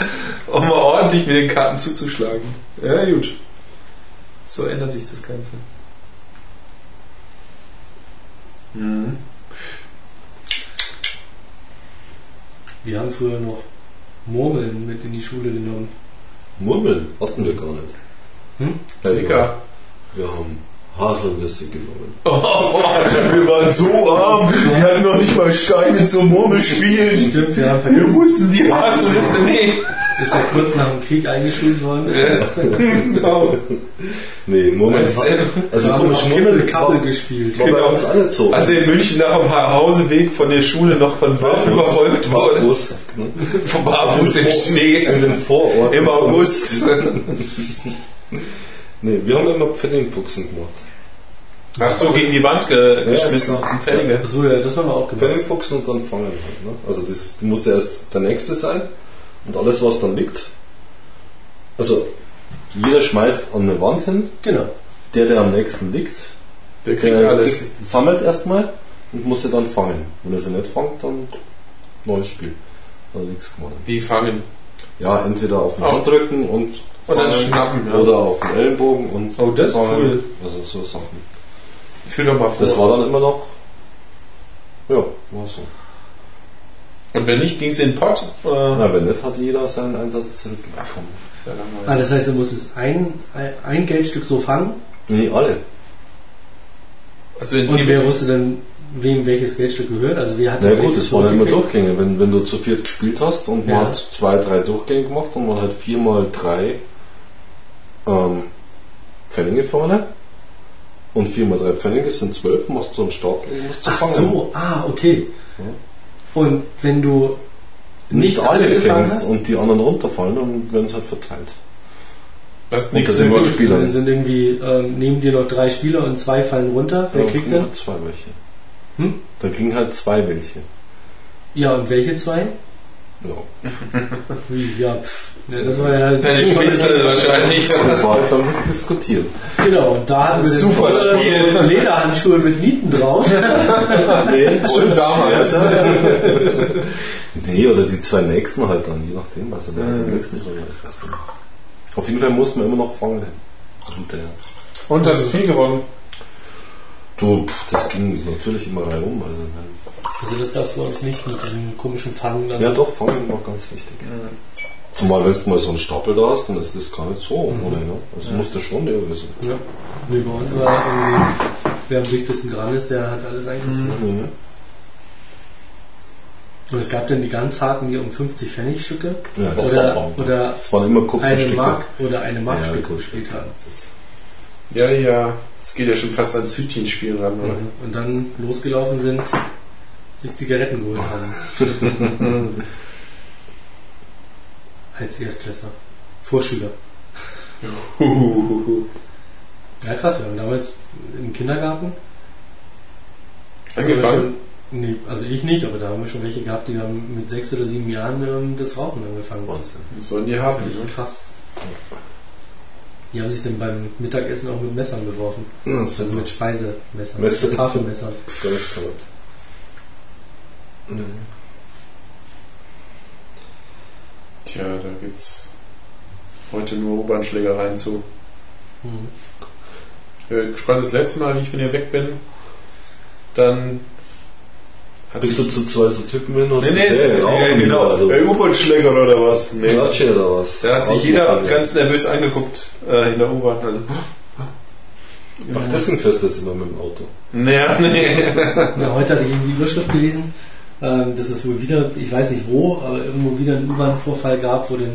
um mal ordentlich mit den Karten zuzuschlagen. Ja, gut. So ändert sich das Ganze. Mhm. Wir haben früher noch Murmeln mit in die Schule genommen. Murmeln hatten wir gar nicht. Hm? Ja, Dicker. Wir haben Haselnüsse genommen. wir waren so arm, wir hatten noch nicht mal Steine zum Murmelspielen. Stimmt, wir haben vergessen. wussten die Haselnüsse nicht. Ist ja kurz nach dem Krieg eingeschult worden. Genau. Nee, Murmeln. Also, Also wir komisch, Kibbel-Kappel war, gespielt. war bei uns alle so. Also in München nach dem Hauseweg von der Schule noch von Wölfen verfolgt worden. Barfuß? Vom Barfuß im Schnee. In den Vororten. Im August. Nee, wir haben immer Pfennigfuchsen gemacht. Hast du gegen die Wand ge Ja, geschmissen? klar. Ein Pfennige. Achso, ja, das haben wir auch gemacht. Pfennigfuchsen und dann fangen halt. Ne? Also das musste erst der nächste sein. Und alles, was dann liegt. Also jeder schmeißt an eine Wand hin. Genau. Der, der am nächsten liegt, Der kriegt der alles. kriegt- sammelt erstmal und muss sie dann fangen. Wenn er sie nicht fangt, dann neues Spiel. Dann nichts gewonnen. Wie fangen? Ja, entweder auf den Auf- Handrücken und Und dann schnappen, ja. oder auf den Ellenbogen und Oh, das ist cool. Also so Sachen. Führ doch mal vor. Das war dann immer noch. Ja, war so. Und wenn nicht, ging es in den Pott? Oder? Na, wenn nicht, hat jeder seinen Einsatz zurückbekommen. Ah, das heißt, du musstest ein, ein, ein Geldstück so fangen Nee, alle. Also in und wer wusste dann, wem welches Geldstück gehört? Also wir hatten Na gut, das waren immer? Durchgänge. Wenn, wenn du zu viert gespielt hast und man Ja. hat zwei, drei Durchgänge gemacht und man hat viermal drei ähm, Pfennige vorne und viermal drei Pfennige sind zwölf, machst du einen Start und musst zu Ach fangen. so, ah, okay. Ja. Und wenn du Nicht, nicht, alle fängst hast, und die anderen runterfallen, dann werden sie halt verteilt. Das das sind. Spieler. Dann sind irgendwie, ähm, neben dir noch drei Spieler und zwei fallen runter. Wer Da kriegt denn? halt zwei welche. Hm? Da kriegen halt zwei welche. Ja, und welche zwei? Ja. Ja, das war ja Deine Spitze wahrscheinlich. Das war halt dann das Diskutieren. Genau, und da hatten wir Super Spiel. so Lederhandschuhe mit Nieten drauf. Nee, Schon damals. Nee, oder die zwei nächsten halt dann, je nachdem. Also wer hat den nächsten nicht. Auf jeden Fall mussten wir immer noch fangen. Und der, Und das ist viel gewonnen. du, pff, das ging natürlich immer reihum. Also, wenn- Also das es bei uns nicht mit diesem komischen Fangen. Dann. ja, doch, fangen war ganz wichtig. Zumal, wenn du mal so einen Stapel da hast, dann ist das gar nicht so ohne. Ne? Also musst du schon irgendwie so. Ja. Nee, bei uns war irgendwie, wer am dichtesten dran ist, der hat alles eingezogen. Mhm. Und es gab dann die ganz harten, die um 50 Pfennigstücke Ja, das oder, war- oder Das waren immer eine Kupferstücke. Mark oder eine Markstücke gut. gespielt haben. Ja, ja. Es geht ja schon fast ans Hütchenspiel ran, oder? Und dann losgelaufen sind, sich Zigaretten geholt haben. Als Erstklässler. Vorschüler. Ja krass, wir haben damals im Kindergarten Angefangen? schon- Nee, also ich nicht, aber da haben wir schon welche gehabt, die haben mit sechs oder sieben Jahren ähm, das Rauchen angefangen. Wahnsinn. Das sollen die haben. Völlig Ne? krass. Die haben sich dann beim Mittagessen auch mit Messern beworfen. Ja, Also mit Speisemessern, Messer. mit Tafelmessern. Ganz toll. Tja, da gibt's heute nur U-Bahn-Schlägereien zu. Mhm. Ich bin gespannt, das letzte Mal, wie ich von hier weg bin, dann hat Bist du zu zwei so Typen hin? Nee, nee, auch ja, wieder, genau. Also, Äh, U-Bahn-Schläger oder was? Nee. Klatsche oder was? Da hat sich jeder ganz nervös angeguckt äh, in der U-Bahn. Also, Ach, deswegen fährst du jetzt immer mit dem Auto. naja, nee. Ja, heute hatte ich irgendwie die Überschrift gelesen, ähm, dass es wohl wieder, ich weiß nicht wo, aber irgendwo wieder einen U-Bahn-Vorfall gab, wo, den,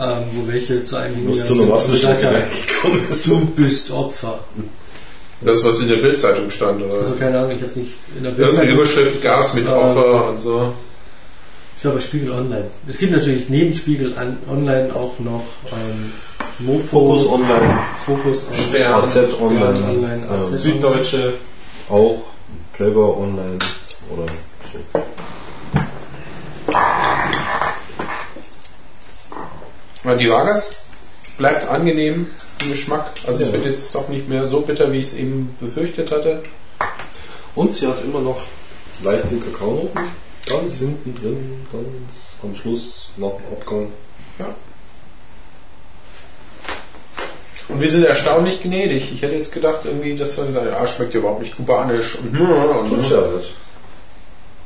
ähm, wo welche zu einem Du musst zu einer Wasserstrecke haben, weggekommen. Du bist Opfer. Das, was in der Bildzeitung stand, oder? Also keine Ahnung, ich habe es nicht in der Irgendeine Bildzeitung. Überschrift Gas mit Ähm, Opfer und so. Ich glaube Spiegel Online. Es gibt natürlich neben Spiegel an, Online auch noch ähm, Mopo, Fokus online, Fokus Stern. AZ online, online, ja, AZ. Süddeutsche. auch Playboy online oder Die Vargas bleibt angenehm im Geschmack. Also es Ja. wird jetzt doch nicht mehr so bitter, wie ich es eben befürchtet hatte. Und sie hat immer noch leichte Kakaonoten, ganz hinten drin, ganz am Schluss nach dem Abgang. Und wir sind erstaunlich gnädig. Ich hätte jetzt gedacht, irgendwie, dass wir gesagt haben, ja, schmeckt ja überhaupt nicht kubanisch. Und, und, Tut's ja nicht.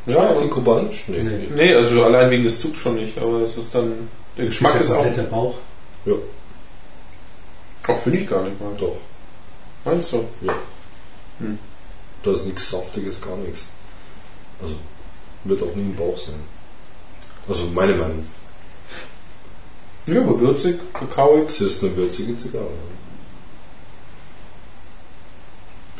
Ja, Die und, kubanisch? Nee. Nee. nee, also allein wegen des Zugs schon nicht. Aber es ist dann, der Geschmack ist auch, Der Bauch. Ja, auch finde ich gar nicht mal. doch. Meinst du? Ja. Hm. Da ist nichts Saftiges, gar nichts. Also wird auch nie im Bauch sein. Also meine Meinung. Ja, aber würzig, kakaoig. Es ist eine würzige Zigarre.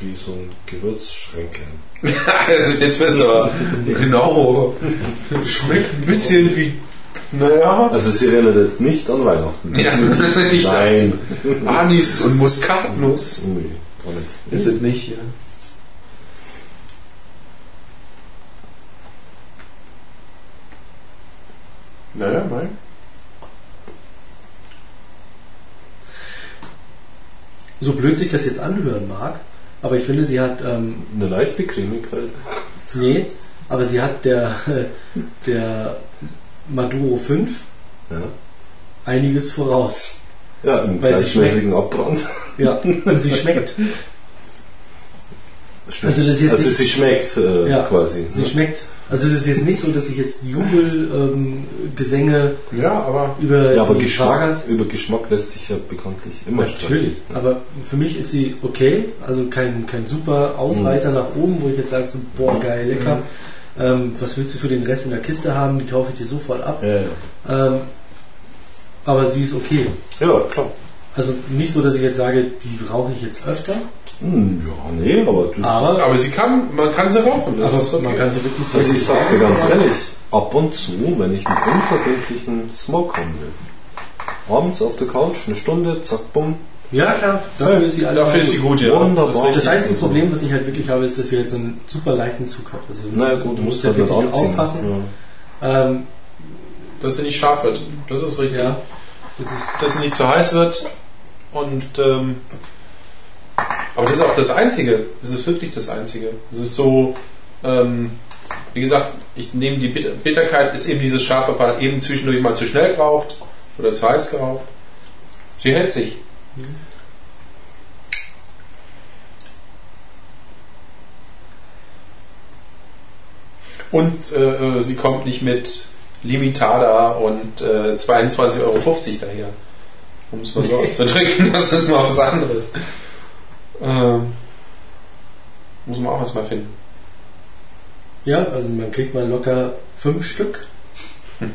Wie so ein Gewürzschränkchen. das ist jetzt besser. genau. Schmeckt ein bisschen wie, naja, Also sie erinnert jetzt nicht an Weihnachten. Ja, nicht Nein. Anis und Muskatnuss. Nee, gar nicht. Ist es nicht, ja. Naja, mein. So blöd sich das jetzt anhören mag, aber ich finde, sie hat, ähm, Eine leichte Cremigkeit. nee, aber sie hat der, der Maduro 5 Ja, einiges voraus. ja im Weil sie gleichmäßigen Abbrand. Ja, und sie schmeckt. Schmeckt. Also das ist jetzt also nicht- sie schmeckt äh, Ja, quasi. Sie schmeckt. Also das ist jetzt nicht so, dass ich jetzt Jubelgesänge ähm, Gesänge Ja, aber über Ja, aber die Geschmack, Vargas über Geschmack lässt sich ja bekanntlich immer Natürlich, streiten. aber für mich ist sie okay, also kein, kein super Ausreißer Mhm. nach oben, wo ich jetzt sage, so, boah, geil, lecker. Ähm, was willst du für den Rest in der Kiste haben? Die kaufe ich dir sofort ab. Ja, ja. Ähm, aber sie ist okay. ja, klar. Also nicht so, dass ich jetzt sage, die brauche ich jetzt öfter, Hm, ja, nee, aber du. aber, aber sie kann, man kann sie rauchen. Das aber ist okay. man kann sie wirklich also ich sag's dir ganz ehrlich, ab und zu, wenn ich einen unverbindlichen Smoke haben will, Abends auf der Couch, eine Stunde, zack, bumm. Ja, klar, dafür ist sie Dafür ist sie gut, ja. Wunderbar. Das. Das einzige Problem, was ich halt wirklich habe, ist, dass sie halt so einen super leichten Zug hat. Also, Naja gut, du musst ja halt wirklich anziehen. aufpassen. Ja. Ähm, Dass sie nicht scharf wird. Das ist richtig. ja, das ist, Dass sie nicht zu heiß wird. Und ähm, aber das ist auch das Einzige. Das ist wirklich das Einzige. Es ist so, ähm, wie gesagt, ich nehme die Bitter Bitterkeit, ist eben dieses scharfe Fall, eben zwischendurch mal zu schnell geraucht oder zu heiß geraucht. Sie hält sich. Und äh, äh, sie kommt nicht mit Limitada und äh, 22,50 Euro daher. Um es mal so auszudrücken, das ist mal was anderes. Ähm, muss man auch erstmal finden. ja, also man kriegt mal locker fünf Stück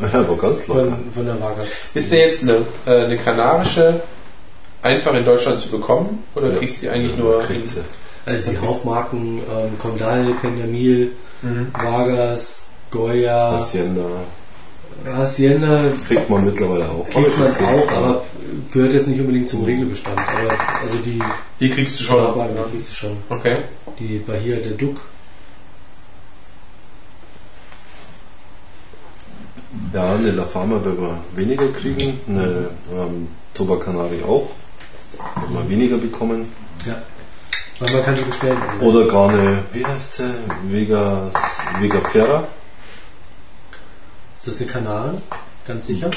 Ja, aber ganz locker. von, von der Vargas. Ist der jetzt eine, äh, eine kanarische einfach in Deutschland zu bekommen oder kriegst du die eigentlich nur Kriegt sie. Also die Hauptmarken ähm, Condal, Peñamil, Mhm. Vargas, Goya, Hacienda Hacienda kriegt man mittlerweile auch. Kriegt man auch, aber gehört jetzt nicht unbedingt zum Regelbestand. Aber also die Die kriegst du schon. Ja. die kriegst du schon. Okay. Die Bahia der Duc. Ja, eine La Fama werden wir weniger kriegen, eine ähm, Toba Canari auch. Werden wir weniger bekommen. Ja. Weil man kann sie bestellen. Oder gar eine, wie heißt sie? Vegas, Vega Ferra. Ist das eine Kanarin? Ganz sicher?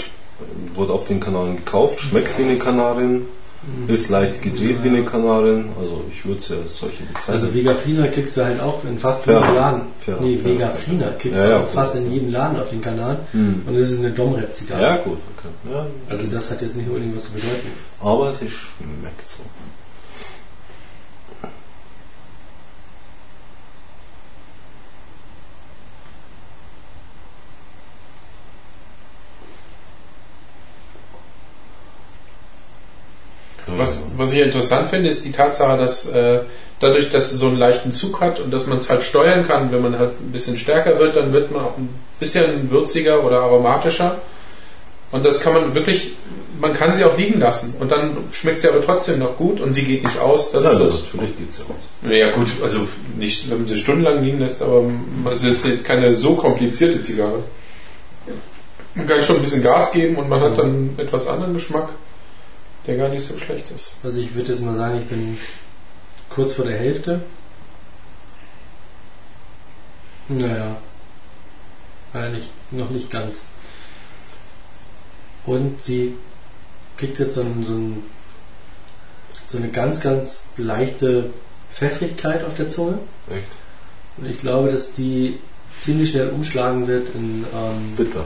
Wurde auf den Kanaren gekauft, schmeckt wie eine Kanarin, ist leicht gedreht wie eine Kanarin. Also ich würde sie als solche bezeichnen. Also Vega Fina kriegst du halt auch in fast jedem Laden. Fair, nee, fair, Vega fair. Fina kriegst Ja, du ja, auch fast in jedem Laden auf den Kanal. Hm. Und das ist eine Domrep-Zigarre. ja gut, okay. ja, Also das hat jetzt nicht unbedingt was zu bedeuten. aber sie schmeckt so. Was, was ich interessant finde, ist die Tatsache, dass äh, dadurch, dass es so einen leichten Zug hat und dass man es halt steuern kann, wenn man halt ein bisschen stärker wird, dann wird man auch ein bisschen würziger oder aromatischer. Und das kann man wirklich, man kann sie auch liegen lassen und dann schmeckt sie aber trotzdem noch gut und sie geht nicht aus. Das ja, ist das. natürlich geht's ja aus. Naja gut, also nicht, wenn man sie stundenlang liegen lässt, aber es ist jetzt keine so komplizierte Zigarre. Man kann schon ein bisschen Gas geben und man hat dann etwas anderen Geschmack, der gar nicht so schlecht ist. Also ich würde jetzt mal sagen, ich bin kurz vor der Hälfte. Naja. Eigentlich noch nicht ganz. Und sie kriegt jetzt so, ein, so, ein, so eine ganz, ganz leichte Pfeffrigkeit auf der Zunge. Echt Und ich glaube, dass die ziemlich schnell umschlagen wird in, ähm, bitter.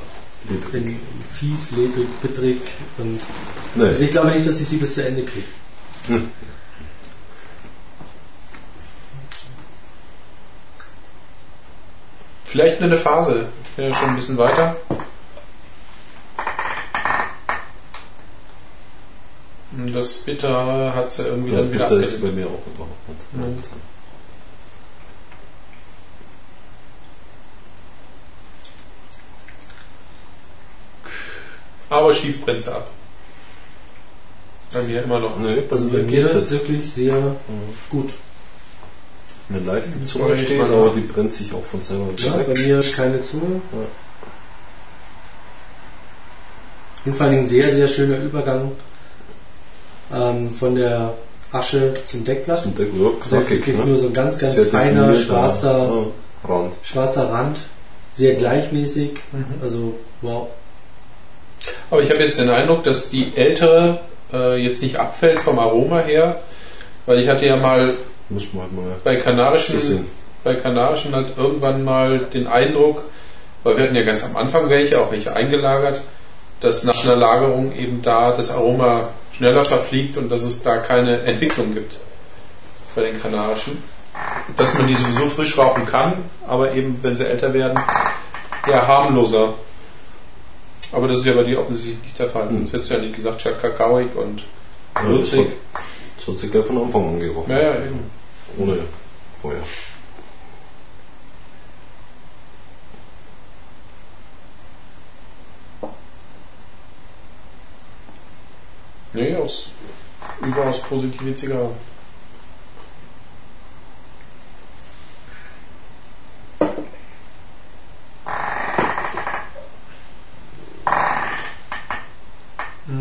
In fies, ledrig, bittrig. Und Nee. also ich glaube nicht, dass ich sie bis zu Ende kriege. Hm. Vielleicht nur eine Phase. Ich bin ja schon ein bisschen weiter. Und das Bitter hat sie irgendwie Ja, dann wieder bitter ist bei mir auch überhaupt nicht. Mhm. Aber schief brennt sie ab. Bei mir immer noch. Nee, bei Also bei mir geht's jetzt. wirklich sehr gut. Eine leichte Zunge steht, aber die brennt sich auch von selber Ja, bei mir keine Zunge. Und vor allen Dingen sehr, sehr schöner Übergang ähm, von der Asche zum Deckblatt. Zum Deck ja, Also knackig, wirklich ne? nur so ein ganz, ganz Sehr feiner, schwarzer, ja, Rand. schwarzer Rand. Sehr gleichmäßig. Mhm. Also, wow. Aber ich habe jetzt den Eindruck, dass die ältere äh, jetzt nicht abfällt vom Aroma her, weil ich hatte ja mal Muss man halt mal bei kanarischen, sehen. bei kanarischen halt irgendwann mal den Eindruck, weil wir hatten ja ganz am Anfang welche, auch welche eingelagert, dass nach einer Lagerung eben da das Aroma schneller verfliegt und dass es da keine Entwicklung gibt bei den kanarischen. Dass man die sowieso frisch rauchen kann, aber eben, wenn sie älter werden, ja harmloser. Aber das ist ja bei dir offensichtlich nicht der Fall. Sonst hättest du ja nicht gesagt, ja, kakaoig und Ja, würzig. hat, das hat sich gleich von Anfang an gerochen. Ja, ja, eben. Ohne Feuer. Nee, aus überaus positive Zigarre.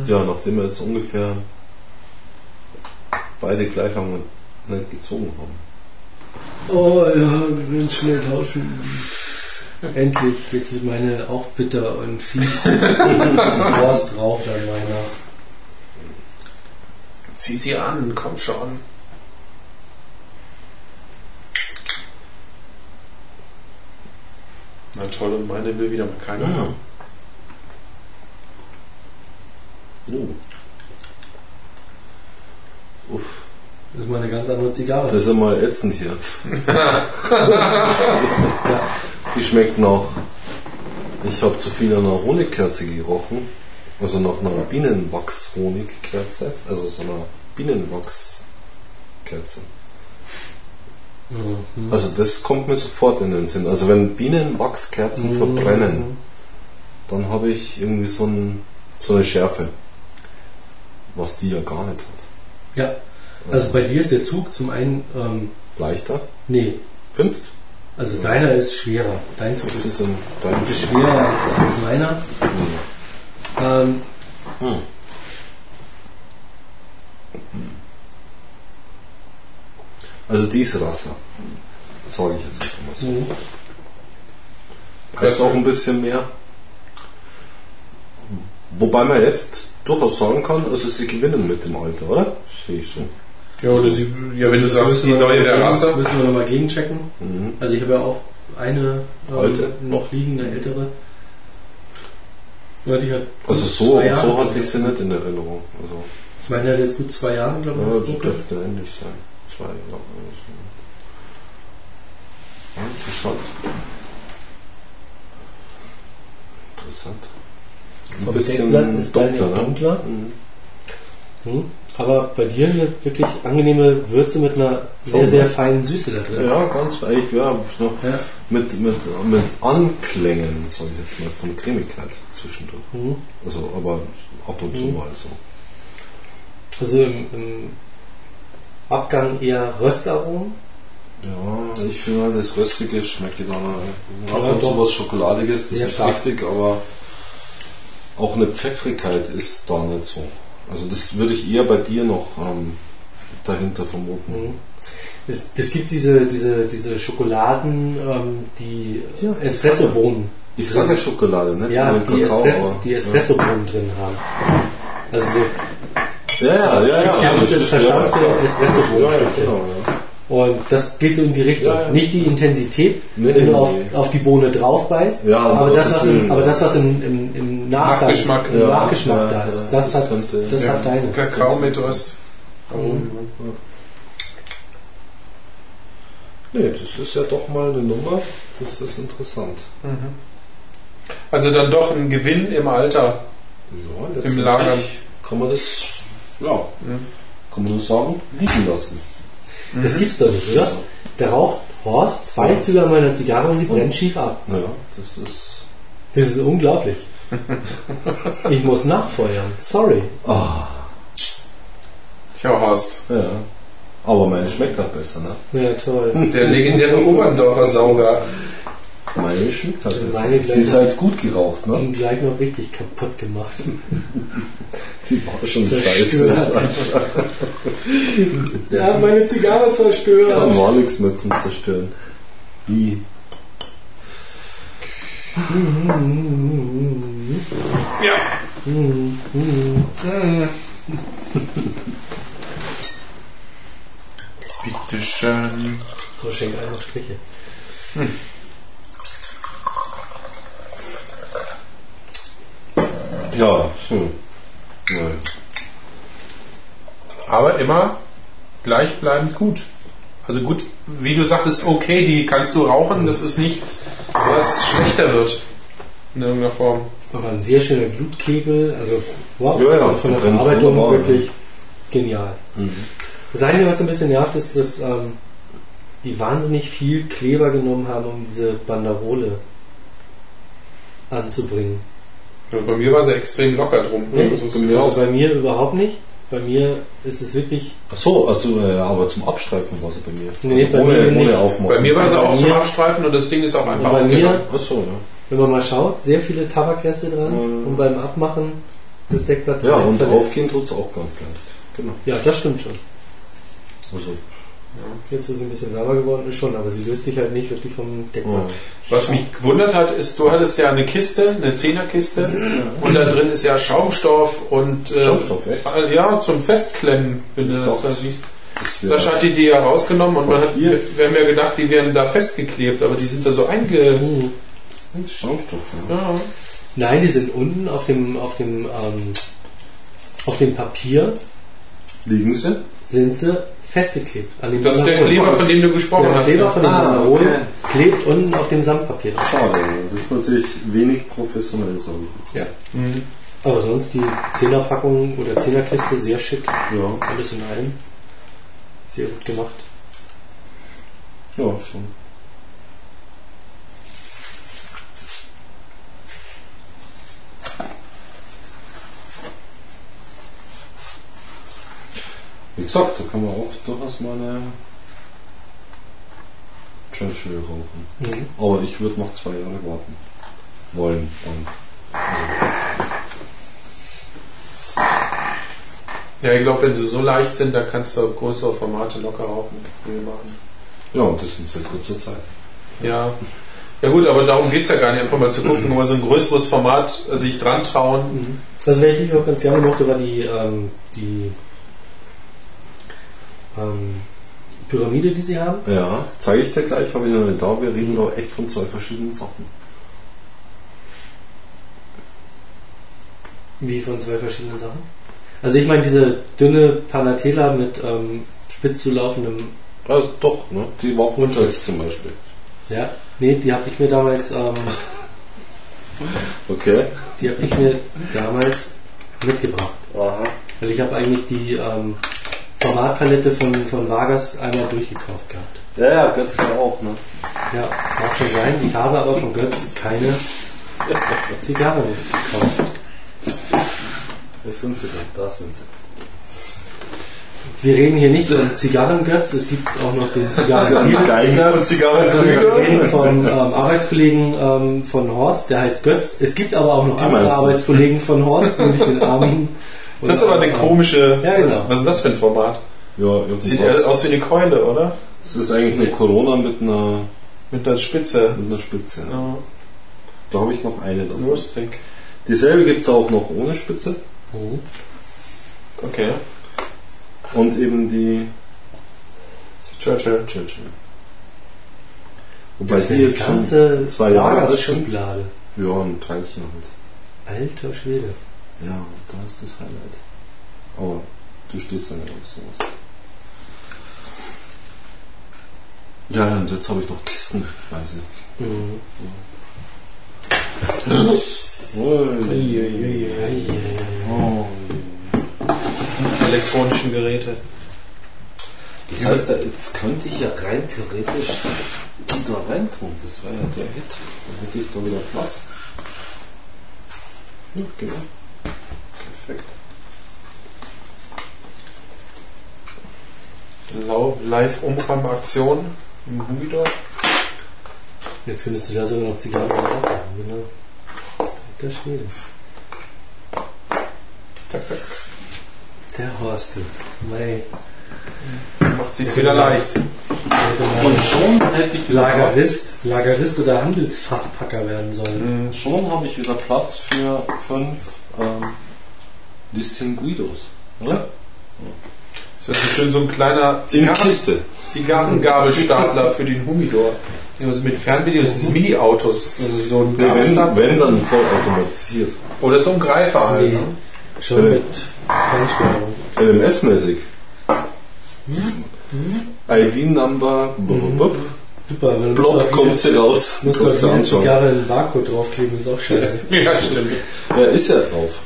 Ja, nachdem wir jetzt ungefähr beide gleich lang nicht gezogen haben. Oh ja, ganz schnell tauschen. Endlich, jetzt wird meine auch bitter und fies. Horst raucht an meiner. Zieh sie an, komm schon. Na toll, und meine will wieder mal keiner Ja. haben. Oh. Uff, Das ist mal eine ganz andere Zigarre. das ist ja mal ätzend hier. Die schmeckt nach. Ich habe zu viel an einer Honigkerze gerochen. Also nach einer Bienenwachs-Honigkerze. Also so einer Bienenwachskerze. Mhm. Also das kommt mir sofort in den Sinn. Also wenn Bienenwachskerzen Mhm. verbrennen, dann habe ich irgendwie so, ein, so eine Schärfe. Was die ja gar nicht hat. Ja, also bei dir ist der Zug zum einen, ähm, Leichter? nee, Findest also deiner ist schwerer. Dein Zug ist, Ist dein ist schwerer als, als meiner. Ähm, Hm. Also die ist Rasser. Sage ich jetzt einfach mal so. mhm. Heißt auch ein bisschen mehr. Wobei man jetzt durchaus sagen kann, also sie gewinnen mit dem Alter, oder? Sehe ich so. Ja, oder sie, ja, wenn du sagst, Müssen die wir neue mal der Rasse. Müssen wir nochmal gegenchecken. Mhm. Also ich habe ja auch eine ähm, Alte? noch liegende ältere. Ja, die hat Also so, Jahre. so hatte ich sie nicht in Erinnerung. Also, Ich meine, die hat jetzt gut zwei Jahre, glaube ja, ich. das auf dürfte ähnlich sein. Zwei Jahre. Ja, interessant. Interessant. Ein Vom bisschen Deckblatt ist dunkler, ne? dunkler. Mhm. Hm. Aber bei dir eine wirklich angenehme Würze mit einer sehr, Schon, sehr ne? feinen Süße da drin. Ja, ganz eigentlich, ja, noch Ja. mit, mit, mit Anklängen, sag ich jetzt mal, von Cremigkeit zwischendurch. Mhm. Also, aber ab und zu Mhm. mal so. Also im, im Abgang eher Röstaromen. Ja, ich finde das Röstige schmeckt dann ab Ja, und zu was Schokoladiges, das Sehr ist stark. richtig, aber auch eine Pfeffrigkeit ist da nicht so. Also das würde ich eher bei dir noch ähm, dahinter vermuten. Mhm. Es, es gibt diese, diese, diese Schokoladen, ähm, die Ja, Espresso-Bohnen. Ich sage Schokolade, nicht Ja, nur die, Kakao. Espresso, die Espresso-Bohnen drin haben. Also so Ja, ja, ja, ja. zerstampfte, das ist- zerstampfte ja, ja, Espresso-Bohnenstücke. genau, ja. Und das geht so in die Richtung. Ja, ja. Nicht die Intensität, Nee, wenn du auf, nee. auf die Bohne drauf beißt, Ja, aber, das, was im, aber das, was im, im, im Nachgang, Nachgeschmack. im Ja, Nachgeschmack ja, da ist, ja, das, das hat, könnte- das Ja, hat deine. Kakao mit Röst. Mhm. Nee, das ist ja doch mal eine Nummer. Das ist interessant. Also dann doch ein Gewinn im Alter. Ja, Im Lagern. Kann man das, ja, kann man nur sagen, liegen lassen. Das gibt's doch nicht, oder? Der raucht Horst zwei Züge an meiner Zigarre und sie brennt schief ab. Ja, das ist. Das ist unglaublich. Ich muss nachfeuern. Sorry. Ah, Tja, Horst. ja. Aber meine schmeckt halt besser, ne? Ja, toll. Der legendäre Oberndorfer Sauger. Meine schmeckt halt besser. Meine Sie ist halt gut geraucht, ne? Und gleich noch richtig kaputt gemacht. Die war schon scheiße. Ja, meine Zigarre Da zerstört. war nichts mehr zum Zerstören. Wie? Ja. Bitte schön. So, schenk einfach Striche. Ja, hm. Ja. Aber immer gleichbleibend gut. Also gut, wie du sagtest, okay, die kannst du rauchen, das ist nichts, was schlechter wird. In irgendeiner Form. Aber ein sehr schöner Blutkegel. Also, wow, Ja, ja, also von der Verarbeitung wunderbar, wirklich genial. Mhm. Das Einzige, was ein bisschen nervt, ist, dass ähm, die wahnsinnig viel Kleber genommen haben, um diese Banderole anzubringen. Ja, Bei mir war sie extrem locker drum. Also es- bei mir auch. Bei mir überhaupt nicht. Bei mir ist es wirklich. Ach so, also, äh, aber zum Abstreifen war sie bei mir. Nee, also bei ohne, mir nicht. ohne Aufmachen. Bei mir war sie auch mir- zum Abstreifen und das Ding ist auch einfach bei mir- aufgegangen. Ach so, ja. Wenn man mal schaut, sehr viele Tabakreste dran Mhm. und beim Abmachen das Deckblatt Ja, und verletzt. aufgehen tut's auch ganz leicht. Genau. Ja, das stimmt schon. Also, Jetzt, wo sie ein bisschen wärmer geworden ist, schon, aber sie löst sich halt nicht wirklich vom Deckblatt. Was mich gewundert hat, ist, du hattest ja eine Kiste, eine Zehnerkiste und da drin ist ja Schaumstoff und äh, Schaumstoff, echt? äh, ja, zum Festklemmen, wenn du das da siehst. Sascha hat die dir ja rausgenommen und man hat, wir haben ja gedacht, die wären da festgeklebt, aber die sind da so einge... Schaumstoff, ja. Ja. Nein, die sind unten auf dem, auf dem, ähm, auf dem Papier Liegen sie? sind sie festgeklebt. An dem Das ist der. Kleber, von dem du gesprochen Der hast. Kleber von dem Ah, okay. klebt unten auf dem Sandpapier drauf. Schade, das ist natürlich wenig professionell, jetzt. Ja. Mhm. Aber sonst die Zehnerpackung oder Zehnerkiste sehr schick. Ja, Alles in allem. Sehr gut gemacht. ja, schon. Wie gesagt, da kann man auch durchaus mal eine Churchill rauchen. Mhm. Aber ich würde noch zwei Jahre warten wollen. Dann. Ja, ich glaube, wenn sie so leicht sind, dann kannst du größere Formate locker rauchen. Machen. Ja, und das in sehr kurzer Zeit. Ja. Ja gut, aber darum geht's ja gar nicht, einfach mal zu gucken, mal so ein größeres Format sich dran trauen. Mhm. Das, welche ich auch ganz gerne mochte, war die, ähm, die ähm, Pyramide, die sie haben. Ja, zeige ich dir gleich, habe ich noch nicht da. Wir reden doch echt von zwei verschiedenen Sachen. Wie von zwei verschiedenen Sachen. Also ich meine diese dünne Panatela mit ähm, spitz zu laufendem, Also doch, ne? Die Waffenschutz zum Beispiel. ja, nee, die habe ich mir damals, ähm, Okay. die habe ich mir damals mitgebracht. Aha. Weil ich habe eigentlich die ähm, Formatpalette von, von Vargas einmal durchgekauft gehabt. Ja, ja, Götz ja auch, ne? Ja, mag schon sein. Ich habe aber von Götz keine Zigarren gekauft. Wo sind sie denn? Da sind sie. Wir reden hier nicht von Zigarren-Götz, es gibt auch noch den zigarren Geiger und sondern wir reden Zigarren. von ähm, Arbeitskollegen ähm, von Horst, der heißt Götz. Es gibt aber auch noch andere? Arbeitskollegen von Horst, nämlich den Armin. Das ist aber eine komische. Ja, genau. was, was ist das für ein Format? Ja, Sieht irgendwas. aus wie eine Keule, oder? Es ist eigentlich eine Corona mit einer, Mit einer Spitze. mit einer Spitze. Ja. Da habe ich noch eine davon. lustig. Dieselbe gibt es auch noch ohne Spitze. Mhm. Okay. Und eben die Churchill. Churchill. Wobei Das die jetzt schon ganze zwei Jahre alt sind. Schublade. Ja, ein Teilchen halt. Alter Schwede. Ja, da ist das Highlight. Aber du stehst ja nicht auf sowas. Ja, und jetzt habe ich noch kistenweise. Mhm. Ui. Oh. Elektronischen Geräte. Das heißt, jetzt könnte ich ja rein theoretisch da rein tun. Das wäre ja der Hit. Dann hätte ich da wieder Platz. Ja, genau. Perfekt. Lau- Live-Umräumaktion im Humidor. Jetzt könntest du da sogar noch Zigarren drauf machen, genau. Alter Schwede. Zack, zack. Der Horste. Mei. Macht sich's wieder leicht. Und schon hätte ich wieder Lagerist, Lagerist oder Handelsfachpacker werden sollen. Platz. Schon habe ich wieder Platz für fünf ähm, Distinguidos. Ja? Das so schön so ein kleiner In Zigarren Kiste. Zigarrengabelstapler für den Humidor. Also mit Fernbedienung, das sind Mini-Autos. Also so ein Nee, wenn, wenn dann voll automatisiert. Oder so ein Greifer halt. Nee, ne? schon Ja. mit Fernsteuerung. LMS-mäßig. ID-Number, blub, Super, wenn du auf kommt sie raus. musst Kannst auf du jede. Zigarre einen Barcode draufkleben, ist auch scheiße. Ja, stimmt. Ja, ist ja drauf.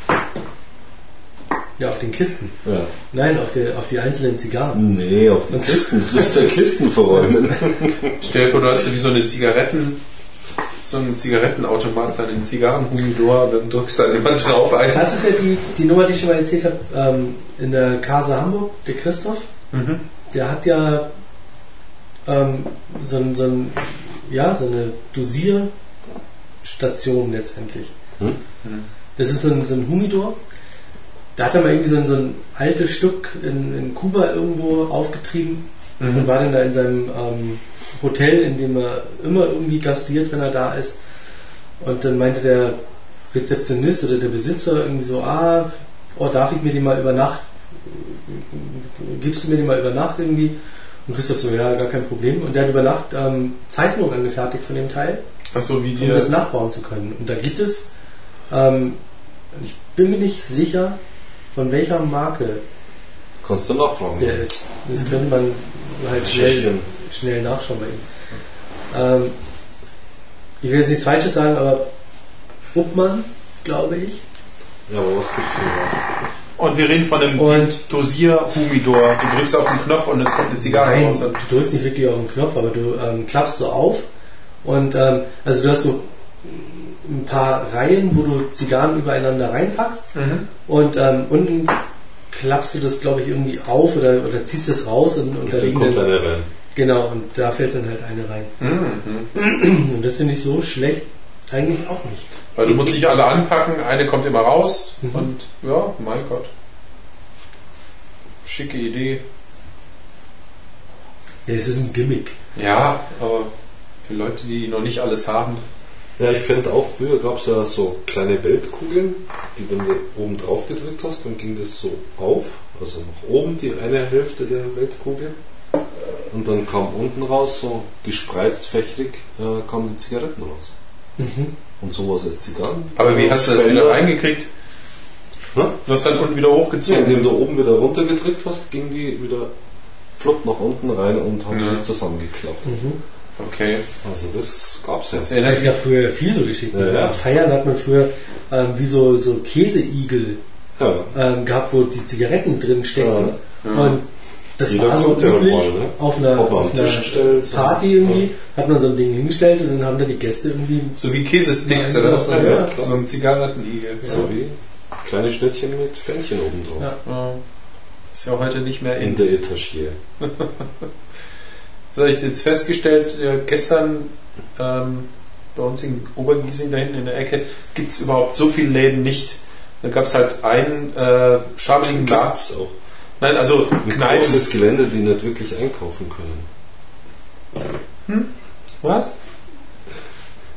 Ja, auf den Kisten. Ja. Nein, auf, der, auf die einzelnen Zigarren. Nee, auf die Kisten. Du musst ja Kisten verräumen. Stell dir vor, du hast wie so eine Zigaretten, so ein Zigarettenautomat, seinen Zigarrenhumidor, dann drückst du dann immer drauf ein. Das ist ja die, die Nummer, die ich schon mal erzählt habe, ähm, in der Casa Hamburg, der Christoph, Mhm. der hat ja ähm, so, ein, so, ein, ja, so eine Dosierstation letztendlich. Hm? Das ist so ein, so ein Humidor. Da hat er mal irgendwie so ein, so ein altes Stück in, in Kuba irgendwo aufgetrieben und war dann da in seinem ähm, Hotel, in dem er immer irgendwie gastiert, wenn er da ist. Und dann meinte der Rezeptionist oder der Besitzer irgendwie so, ah, oh, darf ich mir die mal über Nacht, gibst du mir die mal über Nacht irgendwie? Und Christoph so, ja, gar kein Problem. Und der hat über Nacht ähm, Zeichnungen angefertigt von dem Teil, Achso, wie um die. das nachbauen zu können. Und da gibt es, ähm, ich bin mir nicht sicher, von welcher Marke Kannst du nachfragen. der ist. Das könnte man halt schnell, schnell nachschauen bei ihm. Ähm, ich will jetzt nichts Falsches sagen, aber Uppmann, glaube ich. Ja, aber was gibt's denn da? Und wir reden von einem Und- Dosier-Humidor. Du drückst auf den Knopf und dann kommt eine Zigarre Nein, raus. du drückst nicht wirklich auf den Knopf, aber du ähm, klappst so auf und ähm, also du hast so ein paar Reihen, wo du Zigarren übereinander reinpackst Mhm. und ähm, unten klappst du das, glaube ich, irgendwie auf oder, oder ziehst es raus und, und da Da liegen kommt dann, rein. genau und da fällt dann halt eine rein. Mhm. Und das finde ich so schlecht eigentlich auch nicht. Weil du musst nicht alle anpacken, eine kommt immer raus Mhm. und ja, mein Gott. Schicke Idee. Ja, es ist ein Gimmick. Ja, aber für Leute, die noch nicht alles haben. Ja, ich finde auch, früher gab es ja so kleine Weltkugeln, die wenn du oben drauf gedrückt hast, dann ging das so auf, also nach oben die eine Hälfte der Weltkugel. Und dann kam unten raus, so gespreizt, fächrig, äh, kamen die Zigaretten raus. Mhm. Und sowas als Zigarren. Aber wie hast du das Spender. wieder reingekriegt? Hä? Du hast dann unten wieder hochgezogen. indem du oben wieder runtergedrückt hast, ging die wieder flott nach unten rein und haben Ja. sich zusammengeklappt. Mhm. Okay. Also das gab's ja. Das Das erinnert ist ja früher viel so Geschichten. Ja, ja. Bei Feiern hat man früher ähm, wie so, so Käseigel Ja. ähm, gehabt, wo die Zigaretten drin stecken. Ja. Und das Jeder war so üblich. mal, ne? Auf einer, auf am einer stellt. Party irgendwie hat man so ein Ding hingestellt und dann haben da die Gäste irgendwie. So wie Käsesticks oder so. ja, Ja, klar. so ein Zigarettenigel. So wie kleine Schnittchen mit Fännchen oben drauf. Ja. Ja. Ist ja heute nicht mehr In in. der Etagier. So, ich jetzt festgestellt, äh, gestern ähm, bei uns in Obergiesing da hinten in der Ecke gibt es überhaupt so viele Läden nicht. Da gab es halt einen äh, schabeligen Laden. Auch. Nein, also Ein Kneipen. großes Gelände, die nicht wirklich einkaufen können. Was?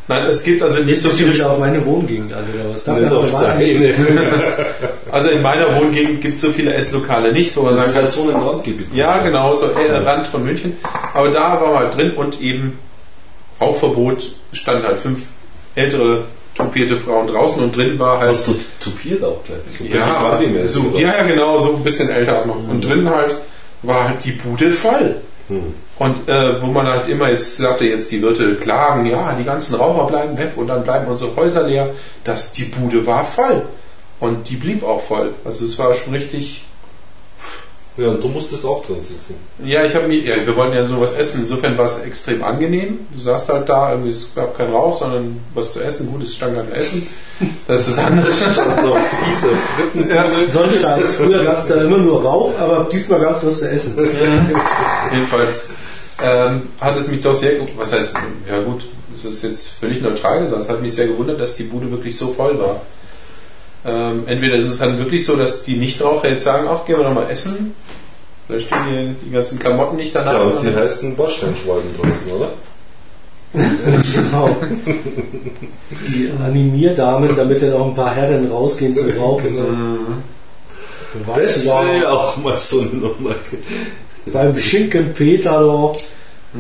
Nein, es gibt also nicht so viele. viel auf meine Wohngegend an oder was. Dafür Nicht. Also in meiner Wohngegend gibt es so viele Esslokale nicht, wo man sagen ist kann, halt so ein Randgebiet. Ja, genau, so äh, Rand von München. Aber da war mal drin und eben Rauchverbot, standen halt fünf ältere tupierte Frauen draußen und drin war halt. Hast du tupiert auch gleich? Ja, so, ja, genau, so ein bisschen älter auch noch. Und drin halt war halt die Bude voll. Hm. Und äh, wo man halt immer jetzt sagte, jetzt die Leute klagen, ja, die ganzen Raucher bleiben weg und dann bleiben unsere Häuser leer, dass die Bude war voll. Und die blieb auch voll. Also es war schon richtig Ja, und du musstest auch drin sitzen. Ja, ich habe mir, ja, wir wollten ja sowas essen. Insofern war es extrem angenehm. Du saßt halt da, irgendwie, es gab keinen Rauch, sondern was zu essen. Gut, es stand halt Essen. Das ist das andere. Stand noch fiese Fritten. Sonnensteins. Früher gab es da immer nur Rauch, aber diesmal gab es was zu essen. Jedenfalls ähm, hat es mich doch sehr, was heißt, ja gut, es ist jetzt völlig neutral gesagt, es hat mich sehr gewundert, dass die Bude wirklich so voll war. Ähm, entweder ist es dann wirklich so, dass die Nichtraucher jetzt sagen, ach, gehen wir noch mal essen. Vielleicht stehen hier die ganzen Klamotten nicht danach. Ja, und die heißen Bordsteinschwalben draußen, oder? Genau. Die Animierdamen, damit dann auch ein paar Herren rausgehen zum Rauchen. Weißt Das wäre ja auch mal so eine Nummer. beim schicken Peter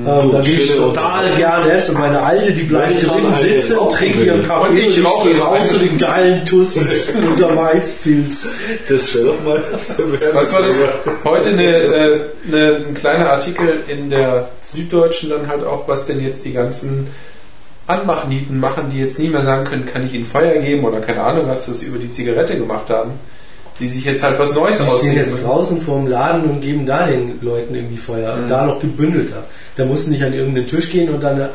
da. Ähm, da gehe ich total gerne essen. Meine Alte, die bleibt ich drin sitzen trinkt ihren Kaffee Und ich und rauche gehe raus zu den geilen Tussis unter Maizpilz. Das wäre doch mal. Was war das? Heute eine, äh, eine, ein kleiner Artikel in der Süddeutschen dann halt auch, was denn jetzt die ganzen Anmachnieten machen, die jetzt nie mehr sagen können, kann ich ihnen Feuer geben oder keine Ahnung, was das über die Zigarette gemacht haben. Die sich jetzt halt was Neues Die stehen ausdenken jetzt müssen. draußen vorm Laden und geben da den Leuten irgendwie Feuer. Mhm. Und da noch gebündelter. Da musst du nicht an irgendeinen Tisch gehen und dann äh,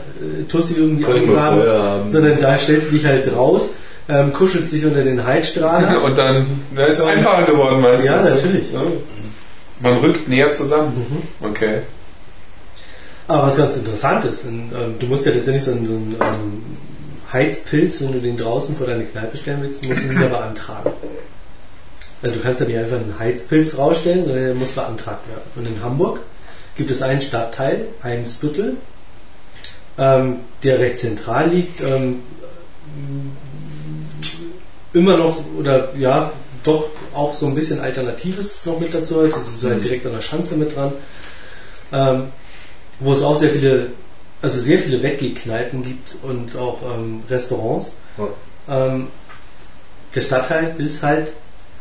Tussi irgendwie angraben, sondern da stellst du dich halt raus, ähm, kuschelst dich unter den Heizstrahler. Und dann na, ist es einfacher geworden, meinst ja, du? natürlich. Ja. Man rückt näher zusammen. Mhm. Okay. Aber was ganz interessant ist, in, ähm, du musst ja letztendlich so einen, so einen ähm, Heizpilz, wenn du den draußen vor deine Kneipe stellen willst, musst du wieder beantragen. Also du kannst ja nicht einfach einen Heizpilz rausstellen, sondern der muss beantragt werden. Und in Hamburg gibt es einen Stadtteil, Eimsbüttel, ähm, der recht zentral liegt, ähm, immer noch, oder ja, doch auch so ein bisschen Alternatives noch mit dazu hat. Das ist halt direkt an der Schanze mit dran. Ähm, wo es auch sehr viele, also sehr viele Weggehkneipen gibt und auch ähm, Restaurants. Ja. Ähm, der Stadtteil ist halt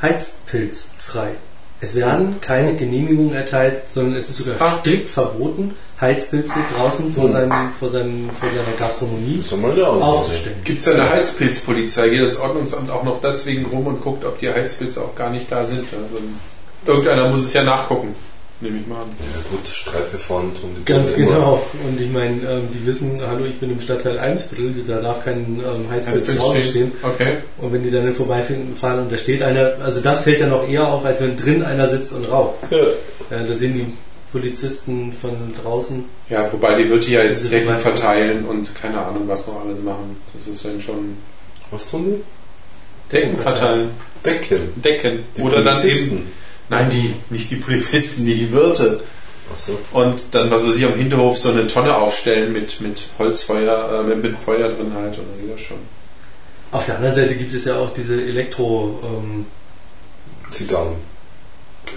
heizpilzfrei. Es werden keine Genehmigungen erteilt, sondern es ist sogar Ah. strikt verboten, Heizpilze draußen vor, seinem, vor, seinem, vor seiner Gastronomie aufzustellen. Gibt es da eine Heizpilzpolizei? Geht das Ordnungsamt auch noch deswegen rum und guckt, ob die Heizpilze auch gar nicht da sind? Also, irgendeiner muss es ja nachgucken, nehme ich mal an. Ja gut, Streife Pfand und die Ganz immer- genau. Und ich meine, ähm, die wissen, hallo, ich bin im Stadtteil Eimsviertel, da darf kein ähm, Heizpilz draußen stehen. Okay. Und wenn die dann vorbeifahren und da steht einer, also das fällt dann noch eher auf, als wenn drin einer sitzt und raucht. Ja. Ja, da sehen die Polizisten von draußen. Ja, wobei die wird die ja jetzt Vorbei- verteilen und keine Ahnung, was noch alles machen. Das ist dann schon Was tun die? Decken verteilen. Decken. Decken. Die Oder dann Polizisten. eben. Nein, die, nicht die Polizisten, die, die Wirte. Ach so. Und dann, was weiß ich, am Hinterhof so eine Tonne aufstellen mit, mit Holzfeuer, äh, mit, mit Feuer drin halt. Und dann geht das schon. Auf der anderen Seite gibt es ja auch diese Elektro, ähm, Zigarren.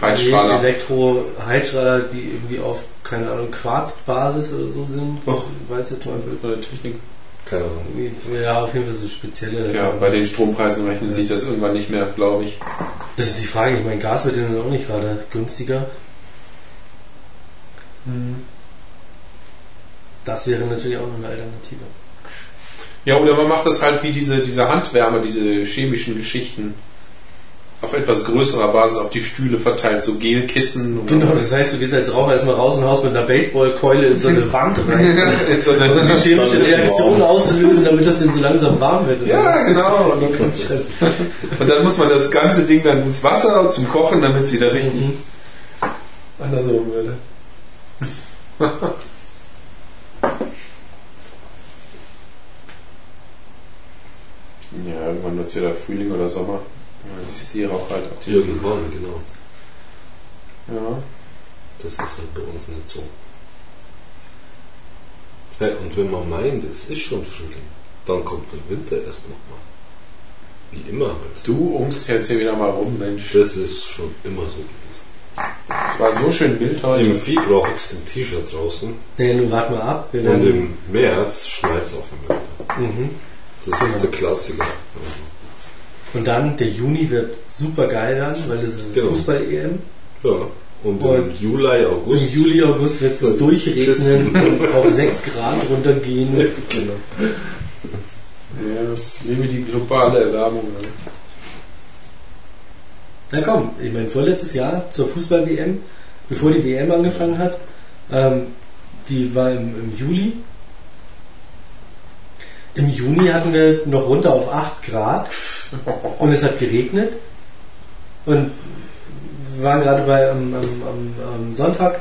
Heizstrahler. Elektro-Heizstrahler, die irgendwie auf, keine Ahnung, Quarzbasis oder so sind. Och. Weiß der Teufel. Von der Technik. Keine Ahnung. Ja, auf jeden Fall so spezielle. Ja, bei den Strompreisen rechnet sich das irgendwann nicht mehr, glaube ich. Das ist die Frage. Ich meine, Gas wird ja dann auch nicht gerade günstiger. Das wäre natürlich auch noch eine Alternative. Ja, oder man macht das halt wie diese, diese Handwärme, diese chemischen Geschichten. Auf etwas größerer Basis auf die Stühle verteilt, so Gelkissen. Genau, was. das heißt, du gehst als Raucher erstmal raus und haust mit einer Baseballkeule in so eine Wand rein, In so eine- um die chemische Reaktion auszulösen, damit das denn so langsam warm wird. ja, genau. Und dann, und dann muss man das ganze Ding dann ins Wasser zum Kochen, damit es wieder richtig Mhm. andersrum würde. ja, irgendwann wird es wieder Frühling oder Sommer. Ja, du die Rauch halt auf die Irgendwann, genau. Ja. Das ist halt bei uns nicht so. Ja, und wenn man meint, es ist schon Frühling, dann kommt der Winter erst nochmal. Wie immer halt. Du umst jetzt hier wieder mal rum, Mensch. Das ist schon immer so gewesen. Es war so schön wild heute. Im Februar hockst du im T-Shirt draußen Nee, nun warte mal ab. Wir und im März schneit es auf einmal. wieder. mhm. Das ist der Klassiker. Und dann, der Juni wird super geil dann, weil es ist Genau. Fußball-EM. Ja. Und, im Und Juli, August. Im Juli, August wird es durchregnen und auf 6 Grad runtergehen. Genau. Ja, das nehme die globale Erwärmung. Ne? Na komm, ich meine, vorletztes Jahr zur Fußball-WM, bevor die WM angefangen hat, ähm, die war im, im Juli. Im Juni hatten wir noch runter auf 8 Grad und es hat geregnet. Und wir waren gerade bei, am, am, am, Sonntag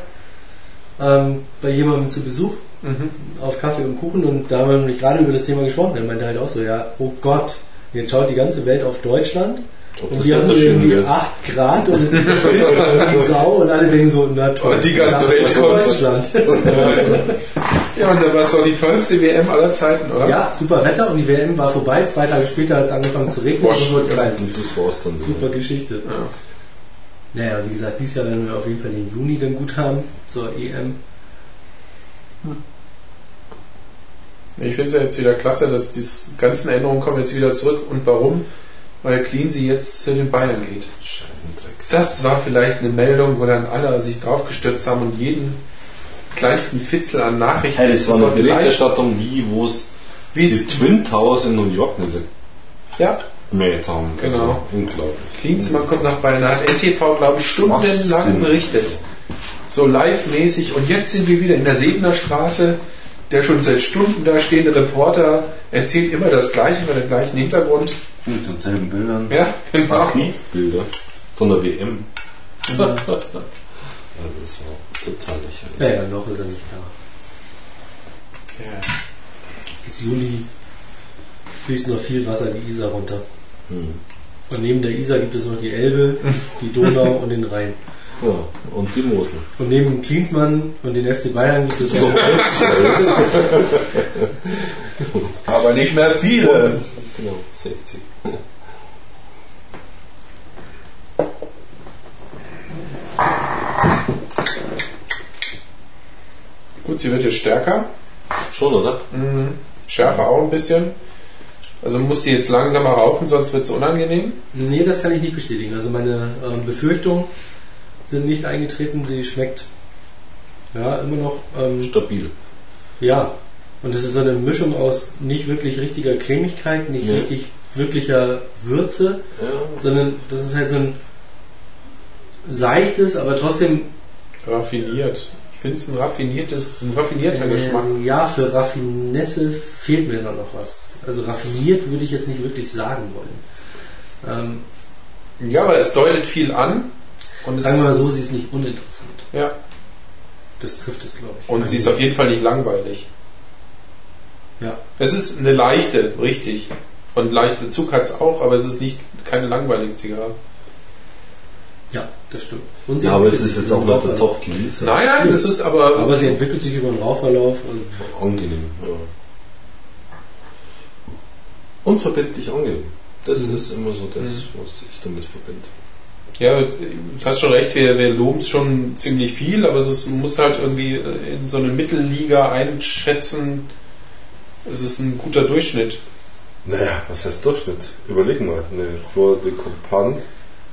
ähm, bei jemandem zu Besuch Mhm. auf Kaffee und Kuchen und da haben wir nämlich gerade über das Thema gesprochen. Er meinte halt auch so, ja, oh Gott, jetzt schaut die ganze Welt auf Deutschland Ob und wir haben schön irgendwie wird. 8 Grad und es ist wie Sau und alle denken so, na toll, Und die ganze Welt kommt. Deutschland. Ja, und da war es doch die tollste WM aller Zeiten, oder? ja, super Wetter und die WM war vorbei. Zwei Tage später hat es angefangen zu regnen Bosch. und. Und das war's dann. Super Geschichte. Ja. Naja, wie gesagt, dieses Jahr werden wir auf jeden Fall den Juni dann gut haben zur EM. Ich finde es ja jetzt wieder klasse, dass die ganzen Änderungen kommen jetzt wieder zurück. Und warum? Weil Cleansey jetzt zu den Bayern geht. Scheißendrecks. Das war vielleicht eine Meldung, wo dann alle sich draufgestürzt haben und jeden kleinsten Fitzel an Nachrichten Hey, das war eine Berichterstattung, wie, wo es die Twin Towers in New York nicht ja, gemäht haben. Genau. Also, unglaublich. Klinsmann kommt nach hat NTV, glaube ich, stundenlang berichtet. So live-mäßig. Und jetzt sind wir wieder in der Sebener Straße. Der schon seit Stunden da stehende Reporter erzählt immer das Gleiche mit dem gleichen Hintergrund. Mit denselben Bildern. Ja, genau. Ach, Bilder von der WM. Ja, das war total lächerlich. Ja, ja, noch ist er nicht da. Ja. Bis Juli fließt noch viel Wasser die Isar runter. Hm. Und neben der Isar gibt es noch die Elbe, die Donau und den Rhein. Ja, und die Mosel. Und neben Klinsmann und den FC Bayern gibt es So noch Holzfeld. Aber nicht mehr viele. Genau, 60. sie wird jetzt stärker. Schon, oder? Schärfer auch ein bisschen. Also muss sie jetzt langsamer rauchen, sonst wird es unangenehm. Nee, das kann ich nicht bestätigen. Also meine ähm, Befürchtungen sind nicht eingetreten. Sie schmeckt ja immer noch ähm, Stabil. ja. Und es ist so eine Mischung aus nicht wirklich richtiger Cremigkeit, nicht Nee. richtig wirklicher Würze, Ja, sondern das ist halt so ein seichtes, aber trotzdem Raffiniert. Ich finde es ein raffiniertes, ein raffinierter Geschmack. ähm, ja für Raffinesse fehlt mir da noch was. Also raffiniert würde ich jetzt nicht wirklich sagen wollen. Ähm, Ja, aber es deutet viel an. Und es sagen wir mal so, sie ist nicht uninteressant. ja. Das trifft es, glaube ich. Und sie ist auf jeden Fall nicht langweilig. Ja. Es ist eine leichte, richtig. Und leichte Zug hat es auch, aber es ist nicht keine langweilige Zigarre. Ja, das stimmt. Und ja aber es ist jetzt auch nicht der Rauchverlauf. Top-Genießer. Nein, nein, es ist aber. Aber sie entwickelt sich über den Rauchverlauf und Angenehm, ja. Unverbindlich angenehm. Das ist immer so das, was ich damit verbinde. Ja, du hast schon recht, wir, wir loben es schon ziemlich viel, aber es ist, man muss halt irgendwie in so eine Mittelliga einschätzen. Es ist ein guter Durchschnitt. Naja, was heißt Durchschnitt? Überleg mal, eine Flor de Copan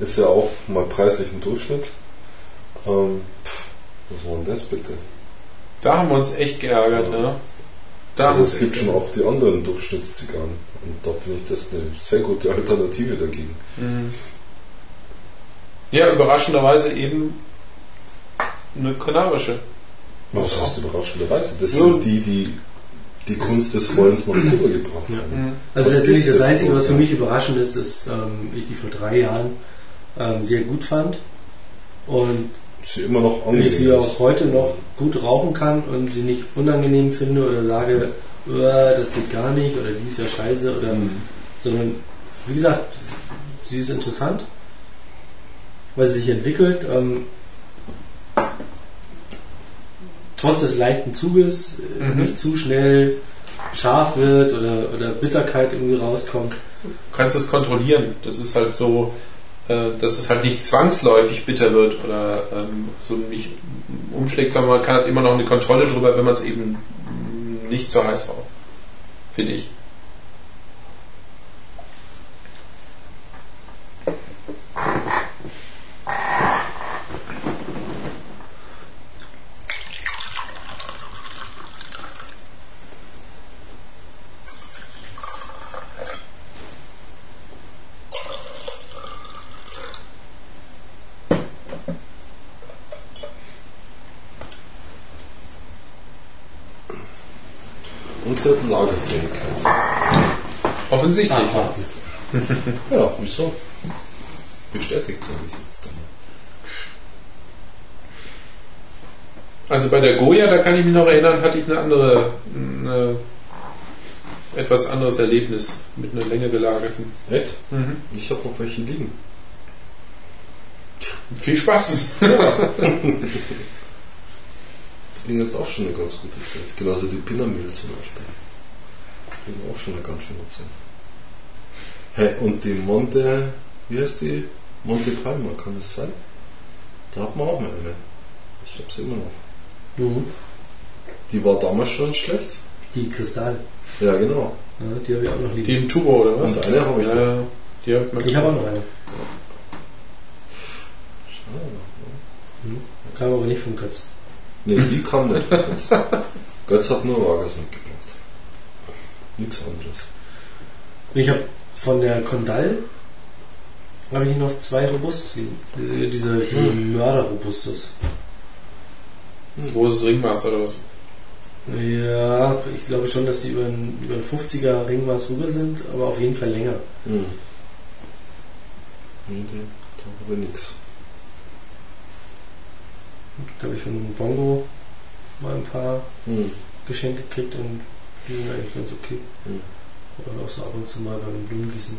ist ja auch mal preislich ein Durchschnitt. Ähm, pff, was war denn das bitte? Da haben wir uns echt geärgert. Ja. Ja. Da Also es gibt schon auch die anderen Durchschnittszigarren. Und da finde ich das eine sehr gute Alternative dagegen. Mhm. Ja, überraschenderweise eben eine kanarische. Was heißt überraschenderweise? Das Ja. sind die, die die Kunst des Wollens nach Kuba gebracht haben. Mhm. Also ist das das Einzige, was für mich überraschend ist, ist, ähm, ich die vor drei Jahren ähm, sehr gut fand und Sie immer noch ich sie ist. auch heute noch gut rauchen kann und sie nicht unangenehm finde oder sage, "Uah, das geht gar nicht oder die ist ja scheiße oder Mhm. sondern wie gesagt, sie ist interessant, weil sie sich entwickelt. Ähm, trotz des leichten Zuges äh, Mhm. nicht zu schnell scharf wird oder, oder Bitterkeit irgendwie rauskommt. Du kannst es kontrollieren. Das ist halt so, dass es halt nicht zwangsläufig bitter wird oder ähm, so nicht umschlägt, sondern man kann halt immer noch eine Kontrolle drüber, wenn man es eben nicht zu heiß raucht. Finde ich. Und hat Lagerfähigkeit. Offensichtlich. Abwarten. Ja, wieso? Bestätigt, sage ich jetzt dann. Also bei der Goya, da kann ich mich noch erinnern, hatte ich eine andere, eine, etwas anderes Erlebnis mit einer länger gelagerten. Echt? Mhm. Ich habe noch welche liegen. Viel Spaß! liegen jetzt auch schon eine ganz gute Zeit. Genauso die Pinnermühle zum Beispiel. Die auch schon eine ganz schöne Zeit. Hey, und die Monte, wie heißt die? Monte Palma, kann das sein? Da hat man auch mal eine. Ich habe sie immer noch. Mhm. Die war damals schon schlecht. Die Kristall, Ja, genau. ja, die habe ich auch noch liegen. Die im Turbo, oder was? Und eine habe ich noch. Ja, die hat man Ich habe auch noch eine. Schade. Kam aber nicht von Götz. Nee, die kam nicht von. Götz hat nur Vargas mitgebracht. Nichts anderes. Ich habe von der Condal habe ich noch zwei Robustus liegen. Diese, diese, diese Mörder-Robustus. Das großes Ringmaß oder was? Ja, ich glaube schon, dass die über ein, über ein 50er Ringmaß rüber sind, aber auf jeden Fall länger. Hm. Nee, nee, da habe ich nichts. Da habe ich von Bongo mal ein paar Hm. Geschenke gekriegt und die sind eigentlich ganz okay. Hm. Oder auch so ab und zu mal beim Blumengießen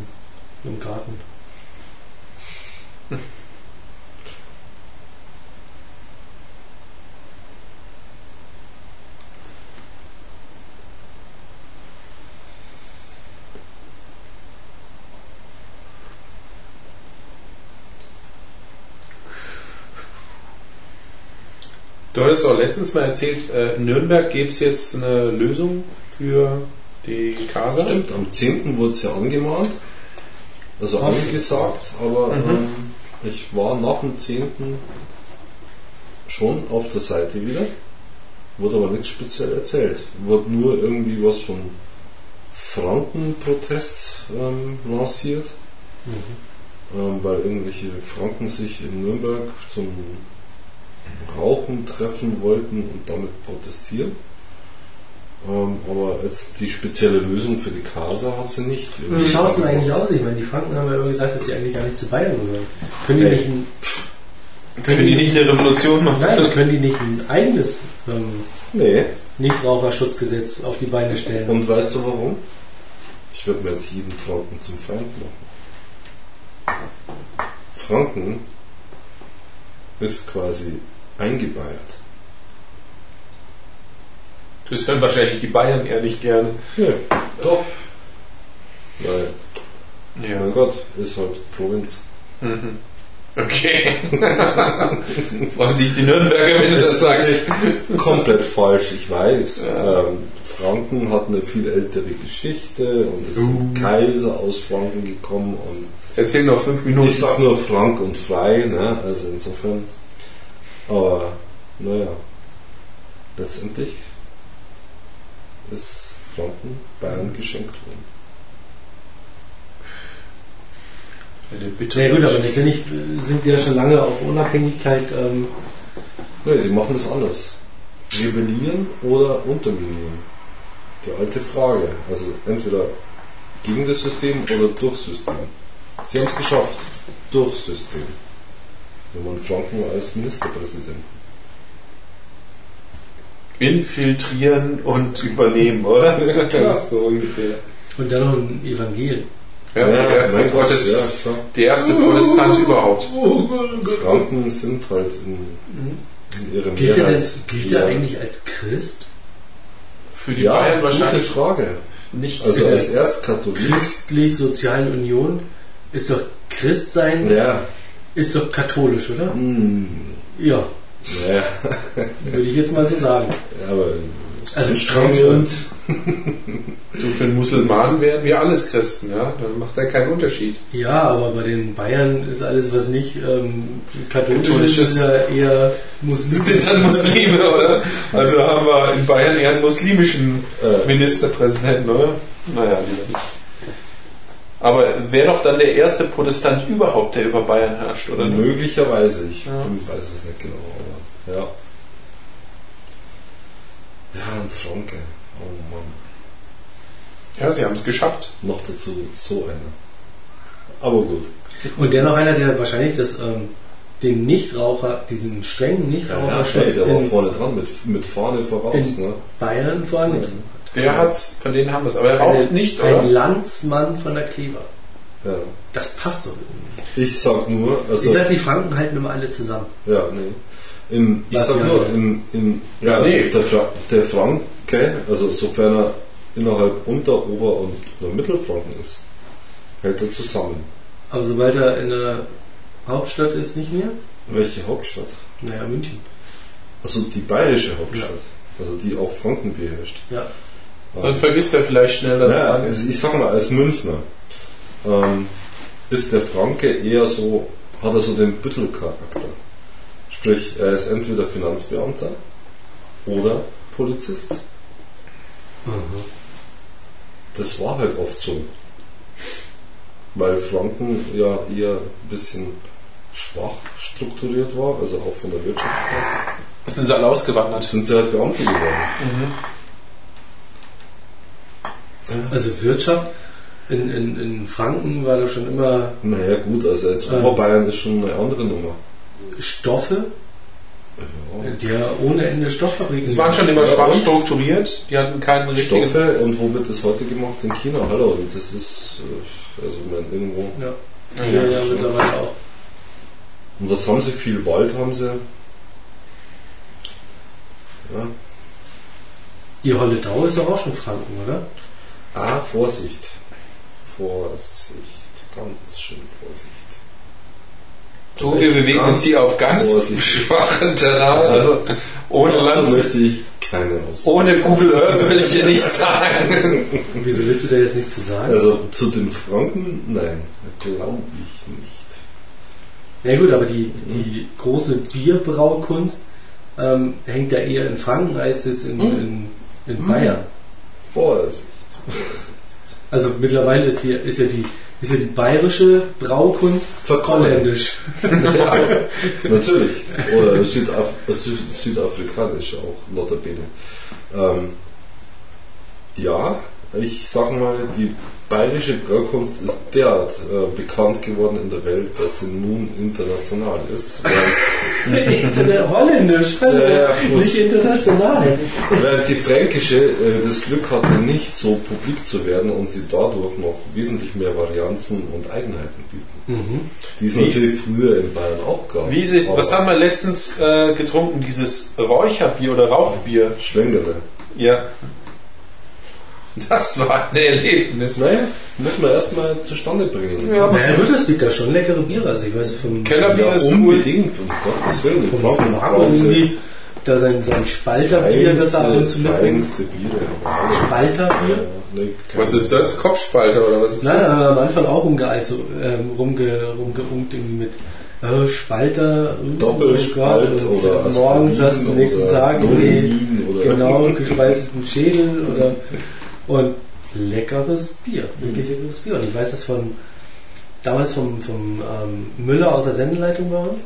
im Garten. Du hattest auch letztens mal erzählt, äh, in Nürnberg gäbe es jetzt eine Lösung für die Casa. Stimmt, am 10. wurde es ja angemahnt. Also Was? angesagt, aber Mhm. ähm, ich war nach dem 10. schon auf der Seite wieder. Wurde aber nichts speziell erzählt. Wurde nur irgendwie was von Frankenprotest ähm, lanciert. Ähm, weil irgendwelche Franken sich in Nürnberg zum Rauchen treffen wollten und damit protestieren. Ähm, aber jetzt die spezielle Lösung für die Casa hat sie nicht. Wie schaut es denn eigentlich aus? Ich meine, die Franken haben ja immer gesagt, dass sie eigentlich gar nicht zu Bayern gehören. Können die nicht ein, Können die nicht eine Revolution machen? nein, können die nicht ein eigenes ähm, Nee. Nichtraucherschutzgesetz auf die Beine stellen? Und weißt du warum? Ich würde mir jetzt jeden Franken zum Feind machen. Franken ist quasi eingebeiert. Das hören wahrscheinlich die Bayern eher nicht gerne. Ja, doch. Weil, mein Gott, ist halt Provinz. Mhm. Okay. Freuen sich die Nürnberger, wenn du das sagst. Komplett falsch, ich weiß. Ja. Ähm, Franken hat eine viel ältere Geschichte und es sind Uh. Kaiser aus Franken gekommen und Erzähl noch fünf Minuten. ich sag nur frank und frei, ne? also insofern. Aber naja, letztendlich ist Franken Bayern geschenkt worden. Bittere Ja gut, aber letztendlich sind die ja schon lange auf Unabhängigkeit. Ähm, Nee, die machen das anders. Rebellieren oder unterminieren? Die alte Frage. Also entweder gegen das System oder durch System. Sie haben es geschafft. Durch System. Wenn man Franken als Ministerpräsidenten. Infiltrieren und übernehmen, oder? klar. so ungefähr. und dann noch ein Evangel. Ja, der erste mein Gott, Gottes, ja, der erste Protestant überhaupt. Franken sind halt in, in ihrem Gilt er, denn, gilt er eigentlich als Christ? Für die Ja, Bayern gute wahrscheinlich Frage. nicht. Also der als Erzkatholik. Christlich-Sozialen Union ist doch Christsein, Ja. Ist doch katholisch, oder? Hm, Ja, naja, würde ich jetzt mal so sagen. aber Also streng und du, für einen Musulmanen wären wir alles Christen, ja? Da macht er keinen Unterschied. Ja, aber bei den Bayern ist alles, was nicht ähm, katholisch ist, ja eher Das Muslim. sind dann Muslime, oder? Also haben wir in Bayern eher einen muslimischen Ministerpräsidenten, oder? Naja, lieber nicht. Aber wäre doch dann der erste Protestant überhaupt, der über Bayern herrscht, oder nicht? möglicherweise, ich Ja. weiß es nicht genau, aber ja. Ja, ein Franke. Oh Mann. Ja, sie haben es geschafft. Noch dazu so einer. Aber gut. Und dennoch einer, der wahrscheinlich das, ähm, den Nichtraucher, diesen strengen Nichtraucherschutz der war vorne dran, mit, mit Fahne voraus. In- Ne? Bayern vorangetrieben Der hat's, von denen haben wir es. Aber er raucht nicht, Ein oder? Landsmann von der Kleber. Ja. Das passt doch irgendwie. Ich sag nur, also, Ich dachte, die Franken halten immer alle zusammen. ja, nee. In, ich Was sag ja- nur, in, in, ja, Nee. der, Fra der Franke, also sofern er innerhalb Unter-, Ober- und oder Mittelfranken ist, hält er zusammen. Aber sobald er in der Hauptstadt ist, nicht mehr? Welche Hauptstadt? Naja, München. Also die bayerische Hauptstadt. Also die auch Franken beherrscht. Ja. Dann vergisst er vielleicht schnell, dass Ja, er ich sag mal, als Münchner ähm, ist der Franke eher so, hat er so den Büttelcharakter. Sprich, er ist entweder Finanzbeamter oder Polizist. Das war halt oft so. weil Franken ja eher ein bisschen schwach strukturiert war, also auch von der Wirtschaft her. Sind sie alle ausgewandert? Sind sie halt Beamte geworden. Also Wirtschaft in, in, in Franken war da schon immer Naja gut, also jetzt Ähm. Oberbayern ist schon eine andere Nummer. Stoffe, Ja. die ja ohne Ende Stofffabriken. Es waren schon immer Ja, schwach strukturiert. Die hatten keinen richtigen. Stoffe und wo wird das heute gemacht? In China, hallo. Und das ist, äh, also ich meine, irgendwo. Ja, Ja, ja, ja, mittlerweile auch. Und was haben sie? Viel Wald haben sie. Ja. Die Holledau ist doch auch schon Franken, oder? Ah, Vorsicht. Vorsicht. Ganz schön Vorsicht. So, wir bewegen uns hier auf ganz schwachen Terrain. Also ohne Land, möchte ich keinen aus. ohne Google Earth will ich dir nicht sagen. Wieso willst du da jetzt nichts zu sagen? Also zu den Franken, nein, glaube ich nicht. Ja gut, aber die, die große Bierbraukunst ähm, hängt ja eher in Franken als jetzt in, in, in Bayern. Vorsicht. Also mittlerweile ist, die, ist, ja die, ist ja die bayerische Braukunst Verkommen. holländisch. ja, natürlich. Oder Südaf Sü südafrikanisch auch, notabene. Ähm, ja, ich sag mal, die bayerische Braukunst ist derart äh, bekannt geworden in der Welt, dass sie nun international ist. Während, Interna holländisch, gut. nicht international. während die fränkische äh, das Glück hatte, nicht so publik zu werden und sie dadurch noch wesentlich mehr Varianzen und Eigenheiten bieten. Mhm. Die es natürlich früher in Bayern auch gab. Wie sich, was haben wir letztens äh, getrunken? Dieses Räucherbier oder Rauchbier? Schwängere. Ja. Das war ein Erlebnis. Naja, müssen wir erstmal zustande bringen. Ja, was Naja gut, es gibt da schon leckere Biere. Also ich weiß vom, Kellerbier Ja, ist cool. unbedingt, um Gottes Willen. vom, vom Marco irgendwie da sein, sein Spalterbier, das er ab und zu mitbringt. aber- Spalterbier? Ja, nee, kein- Was ist das? Kopfspalter oder was ist Nein, das? aber am Anfang auch rumgeeilt, so, ähm, rumge, rumgeunkt irgendwie mit äh, Spalter, äh, Doppelspalt oh oder morgens hast du am nächsten Tag oder genau gespalteten Schädel oder und leckeres Bier, wirklich leckeres Bier. Und ich weiß das von damals vom, vom ähm, Müller aus der Sendeleitung bei uns.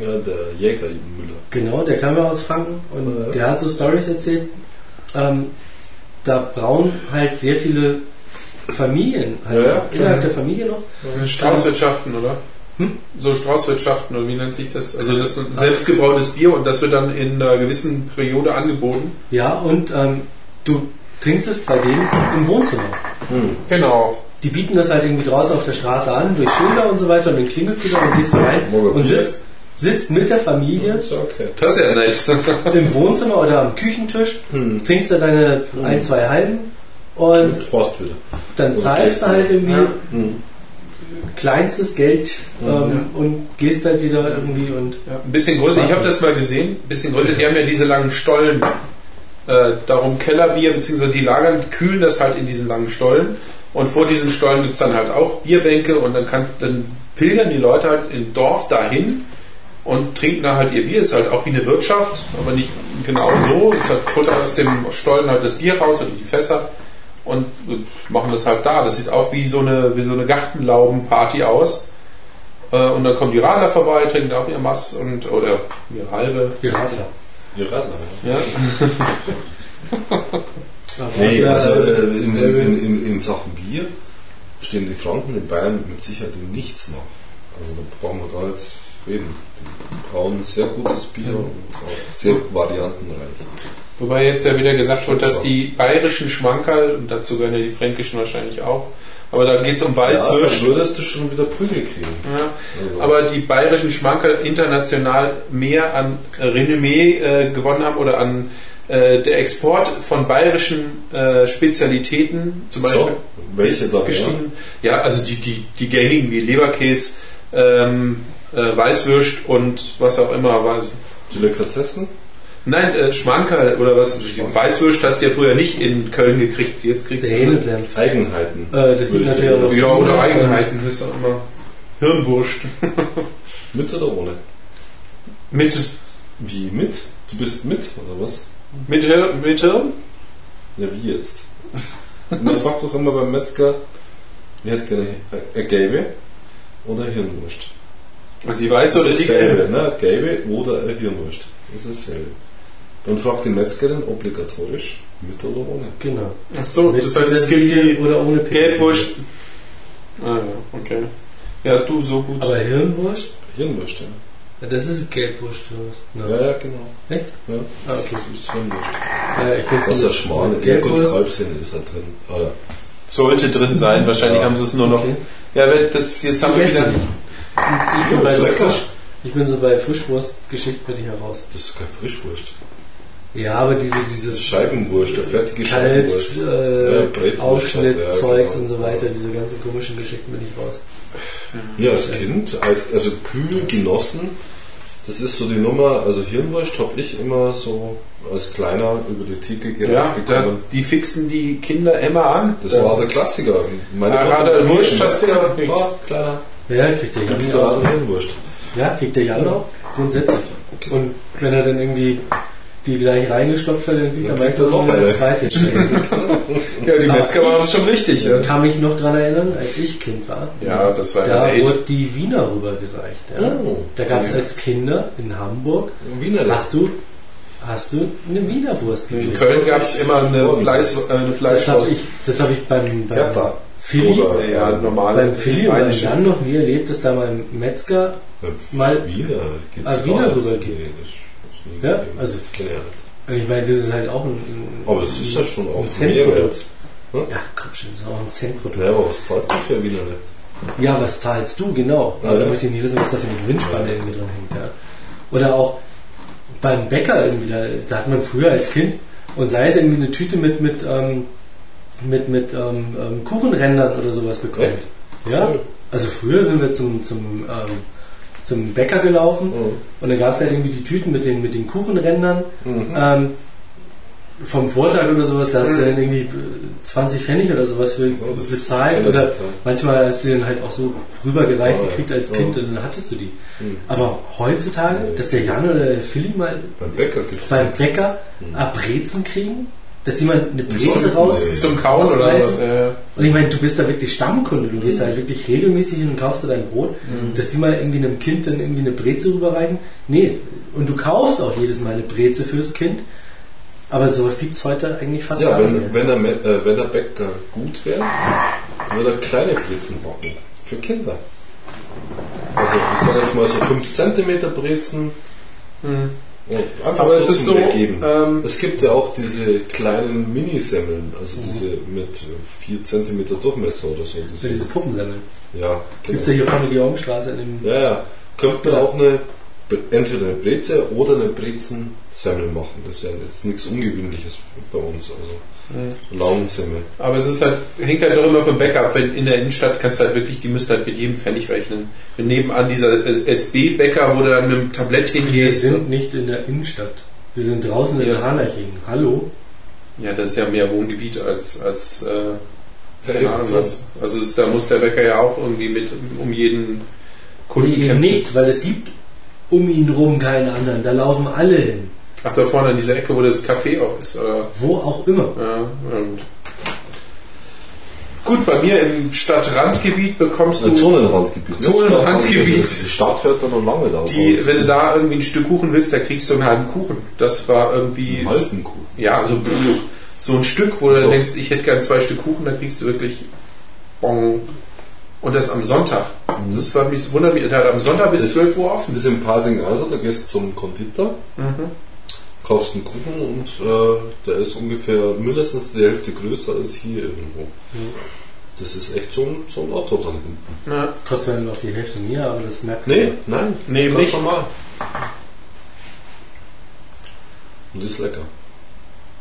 Ja, der Jäger Müller. Genau, der kam ja aus Franken und Ja. der hat so Stories erzählt. Ähm, da brauen halt sehr viele Familien, halt Ja, ja. innerhalb der Familie noch. Straußwirtschaften, oder? Hm? So Straußwirtschaften, oder wie nennt sich das? Also das ist ein selbstgebrautes Bier und das wird dann in einer gewissen Periode angeboten. Ja, und ähm, du trinkst es bei denen im Wohnzimmer. Genau. Die bieten das halt irgendwie draußen auf der Straße an, durch Schilder und so weiter, und dann klingelst du da und gehst du rein Morgen und sitzt, sitzt mit der Familie ja okay. Das ist ja nett. im Wohnzimmer oder am Küchentisch, Hm. trinkst da deine ein, zwei Halben und Und dann Und zahlst du halt irgendwie Ja. Hm. kleinstes Geld ähm, und gehst halt wieder irgendwie und Ja, ein bisschen größer, ich habe das mal gesehen, ein bisschen größer, die haben ja diese langen Stollen, äh, darum Kellerbier, beziehungsweise die lagern, die kühlen das halt in diesen langen Stollen und vor diesen Stollen gibt es dann halt auch Bierbänke und dann, kann, dann pilgern die Leute halt im Dorf dahin und trinken da halt ihr Bier, ist halt auch wie eine Wirtschaft, aber nicht genau so, ist halt holt aus dem Stollen halt das Bier raus oder die Fässer und machen das halt da. Das sieht auch wie so eine, wie so eine Gartenlaubenparty aus. Äh, Und dann kommen die Radler vorbei, trinken auch ihr Mass und oder ihr halbe. die Radler. Ja. Nee, also äh, in, in, in, in Sachen Bier stehen die Franken in Bayern mit Sicherheit in nichts nach. Also da brauchen wir gar nicht reden. Die brauen sehr gutes Bier und auch sehr variantenreich. Wobei jetzt ja wieder gesagt wird, dass die bayerischen Schmankerl, und dazu gehören ja die fränkischen wahrscheinlich auch, aber da geht es um Weißwürst. Ja, würdest du schon wieder Prügel kriegen. Ja. Also, Aber die bayerischen Schmankerl international mehr an Renommee äh, gewonnen haben oder an äh, der Export von bayerischen äh, Spezialitäten zum So, Beispiel welche ist dann, ja? gestiegen. Ja, also die, die, die gängigen wie Leberkäse, ähm, äh, Weißwürst und was auch immer. Was. Delikatessen? Nein, äh, Schmankerl oder was? Weißwürst hast du ja früher nicht in Köln gekriegt. Jetzt kriegst du. Eigenheiten. Äh, das Würde gibt ich natürlich auch noch ja, oder Eigenheiten, das ist auch immer Hirnwurst. Mit oder ohne? Mit, Wie mit? Du bist mit, oder was? mit, mit Hirn? Ja, wie jetzt? Man sagt doch immer beim Metzger, Ich hätte gerne eine gelbe oder Hirnwurst. Also die weiße oder die gelbe? ne? Gelbe oder Hirnwurst. Das ist dasselbe. Dann fragt die Metzgerin obligatorisch mit oder ohne. Genau. Ach so, Mit das heißt, es gibt die oder ohne. Gelbwurst. Ah ja, okay. Ja, du, so gut. Aber Hirnwurst? Hirnwurst, ja. Ja, das ist Gelbwurst. oder was? Ja, ja, genau. Echt? Ja, Ah, das okay. ist Hirnwurst. Ja, Das ist ja schmal. Ja, gut. Kalbsinn ist halt drin. Oder Sollte drin sein, wahrscheinlich Ja. haben sie es nur noch. Okay. Ja, wenn das jetzt haben wir wieder. nicht. Ich bin, bei. Frisch, ich bin so bei Frischwurstgeschichten bin ich heraus. das ist keine Frischwurst. Ja, aber die, die, dieses Scheibenwurst, eine fertige Kalbs, Scheibenwurst. äh, Ja, Ausschnitt, ja, Zeugs genau. und so weiter, diese ganzen komischen Geschichten bin ich raus. Ja, als Kind, als, also kühl genossen, das ist so die Nummer, also Hirnwurst habe ich immer so als Kleiner über die Theke gereicht Ja, da, bekommen. die fixen die Kinder immer an. Das war der Klassiker. Meine Ah, Mutter gerade hat Wurst hast du Metzger, gekriegt. ah, kleiner, Ja, kriegt der eine Hirnwurst. Ja, kriegt der Jan auch, grundsätzlich. Und wenn er dann irgendwie die gleich reingestopft hat, dann kriegt er meistens noch eine zweite. Ja, die Metzger waren es schon richtig. Ja, Ich kann mich noch daran erinnern, als ich Kind war. ja das war Da wurde die Wiener rübergereicht. Ja? Oh. Da gab es als Kinder in Hamburg, Wiener hast du, hast du eine Wienerwurst In gegessen. Köln gab es immer eine, Fleiß, äh, eine Das habe ich, das hab ich beim, beim Hertha. Philly, Oder- Ja, normal. beim Philly Rheinische. Jan noch nie erlebt, dass da mal ein Metzger Mal- Wiener, gibt's Ah, gar Wiener rübergeht. Nee, Ja, also- ich ja nicht. Und ich meine, das ist halt auch ein, ein Aber es ist ja schon auch ein Centprodukt. Mehrwert. Ja, komm schon, das ist auch ein Centprodukt. Ja, aber was zahlst du für Wiener? Ja, was zahlst du, genau. Aber Ja. da möchte ich nicht wissen, was da für eine Gewinnspanne irgendwie dran hängt. Ja. Oder auch beim Bäcker irgendwie, da, da hat man früher als Kind und sei es irgendwie eine Tüte mit, mit, ähm, mit, mit ähm, ähm, Kuchenrändern oder sowas bekommen. Echt? Ja. Cool. Also früher sind wir zum, zum, ähm, zum Bäcker gelaufen Mhm. und da gab es ja irgendwie die Tüten mit den, mit den Kuchenrändern. Mhm. Ähm, vom Vortag oder sowas, da hast du dann irgendwie 20 Pfennig oder sowas für das bezahlt. Oder manchmal hast du den halt auch so rübergereicht ja. gekriegt als. Kind und dann hattest du die. Mhm. Aber heutzutage, dass der Jan oder der Philly mal Beim Bäcker gibt es beim Bäcker ein Brezen kriegen, dass jemand eine Breze Sonst- raus. Zum Kauen oder sowas. Äh, Und ich meine, du bist da wirklich Stammkunde, du gehst da halt wirklich regelmäßig hin und kaufst da dein Brot, Mhm. dass die mal irgendwie einem Kind dann irgendwie eine Breze rüberreichen. Nee, und du kaufst auch jedes Mal eine Breze fürs Kind. Aber sowas gibt es heute eigentlich fast Ja, gar nicht wenn, mehr. wenn, der, äh, wenn der Bäcker gut wäre, würde er kleine Brezen backen. Für Kinder. Also ich sage jetzt mal so 5 cm Brezen. Und einfach Aber es ist so, ähm, es gibt ja auch diese kleinen Minisemmeln, also Mhm. diese mit 4 cm Durchmesser oder so. Diese, diese Puppensemmeln. ja, Gibt es genau. ja hier vorne die Augenstraße in dem. Ja, ja. Könnte man Ja. auch eine, entweder eine Breze oder eine Brezensemmel machen. Das ist ja jetzt nichts Ungewöhnliches bei uns. Also Laungensemmel. aber es ist halt, hängt halt doch immer vom Bäcker ab. Wenn in der Innenstadt kannst du halt wirklich, die müssen halt mit jedem Pfennig rechnen. Wenn nebenan dieser SB-Bäcker, wo du dann mit dem Tablett Wir hingehst. sind nicht in der Innenstadt. Wir sind draußen in Ja. der Hanaching. Hallo? Ja, das ist ja mehr Wohngebiet als, als äh, Ja, keine eben, Ahnung was. Also es, da muss der Bäcker ja auch irgendwie mit um jeden Kunden Nee, eben kämpfen. nicht, weil es gibt um ihn rum keinen anderen. Da laufen alle hin. Ach, da vorne in dieser Ecke, wo das Café auch ist. Oder? Wo auch immer. Ja, ja, gut. Bei mir im Stadtrandgebiet bekommst du Zonenrandgebiet. Zonenrandgebiet. Die Stadt hört dann noch lange da. die, wenn du da irgendwie ein Stück Kuchen willst, da kriegst du einen halben Kuchen. Das war irgendwie Einen halben Kuchen. ja, also so ein Stück, wo du So. denkst, ich hätte gern zwei Stück Kuchen, dann kriegst du wirklich Bong. Und das am Sonntag. Das war mich, wundert mich, der hat am Sonntag bis Das- 12 Uhr offen. Das ist in Pasing also, da gehst du zum Konditor, Mhm. Kaufst einen Kuchen und äh, der ist ungefähr mindestens die Hälfte größer als hier irgendwo. Das ist echt so ein, so ein Auto da hinten. Ja. Kostet dann noch die Hälfte mehr, aber das merkt Nee, man. nein, Nee, eben ganz nicht. normal. Und ist lecker.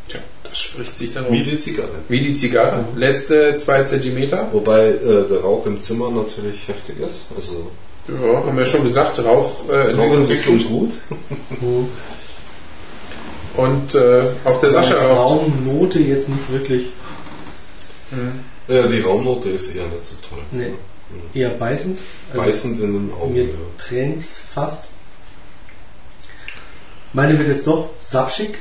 Tja, das spricht sich dann Wie um. die Zigarre. Wie die Zigarre. Letzte zwei Zentimeter. Wobei äh, der Rauch im Zimmer natürlich heftig ist. Also Ja, haben wir schon gesagt, Rauch, äh, Rauchentwicklung Entwicklung. gut. Und äh, auch der Sascha Als raucht. Raumnote jetzt nicht wirklich. Ja, die Raumnote ist eher nicht so toll. Nee. Eher beißend. Also Beißend in den Augen. mir Ja. trennt's fast. Meine wird jetzt doch sapschig,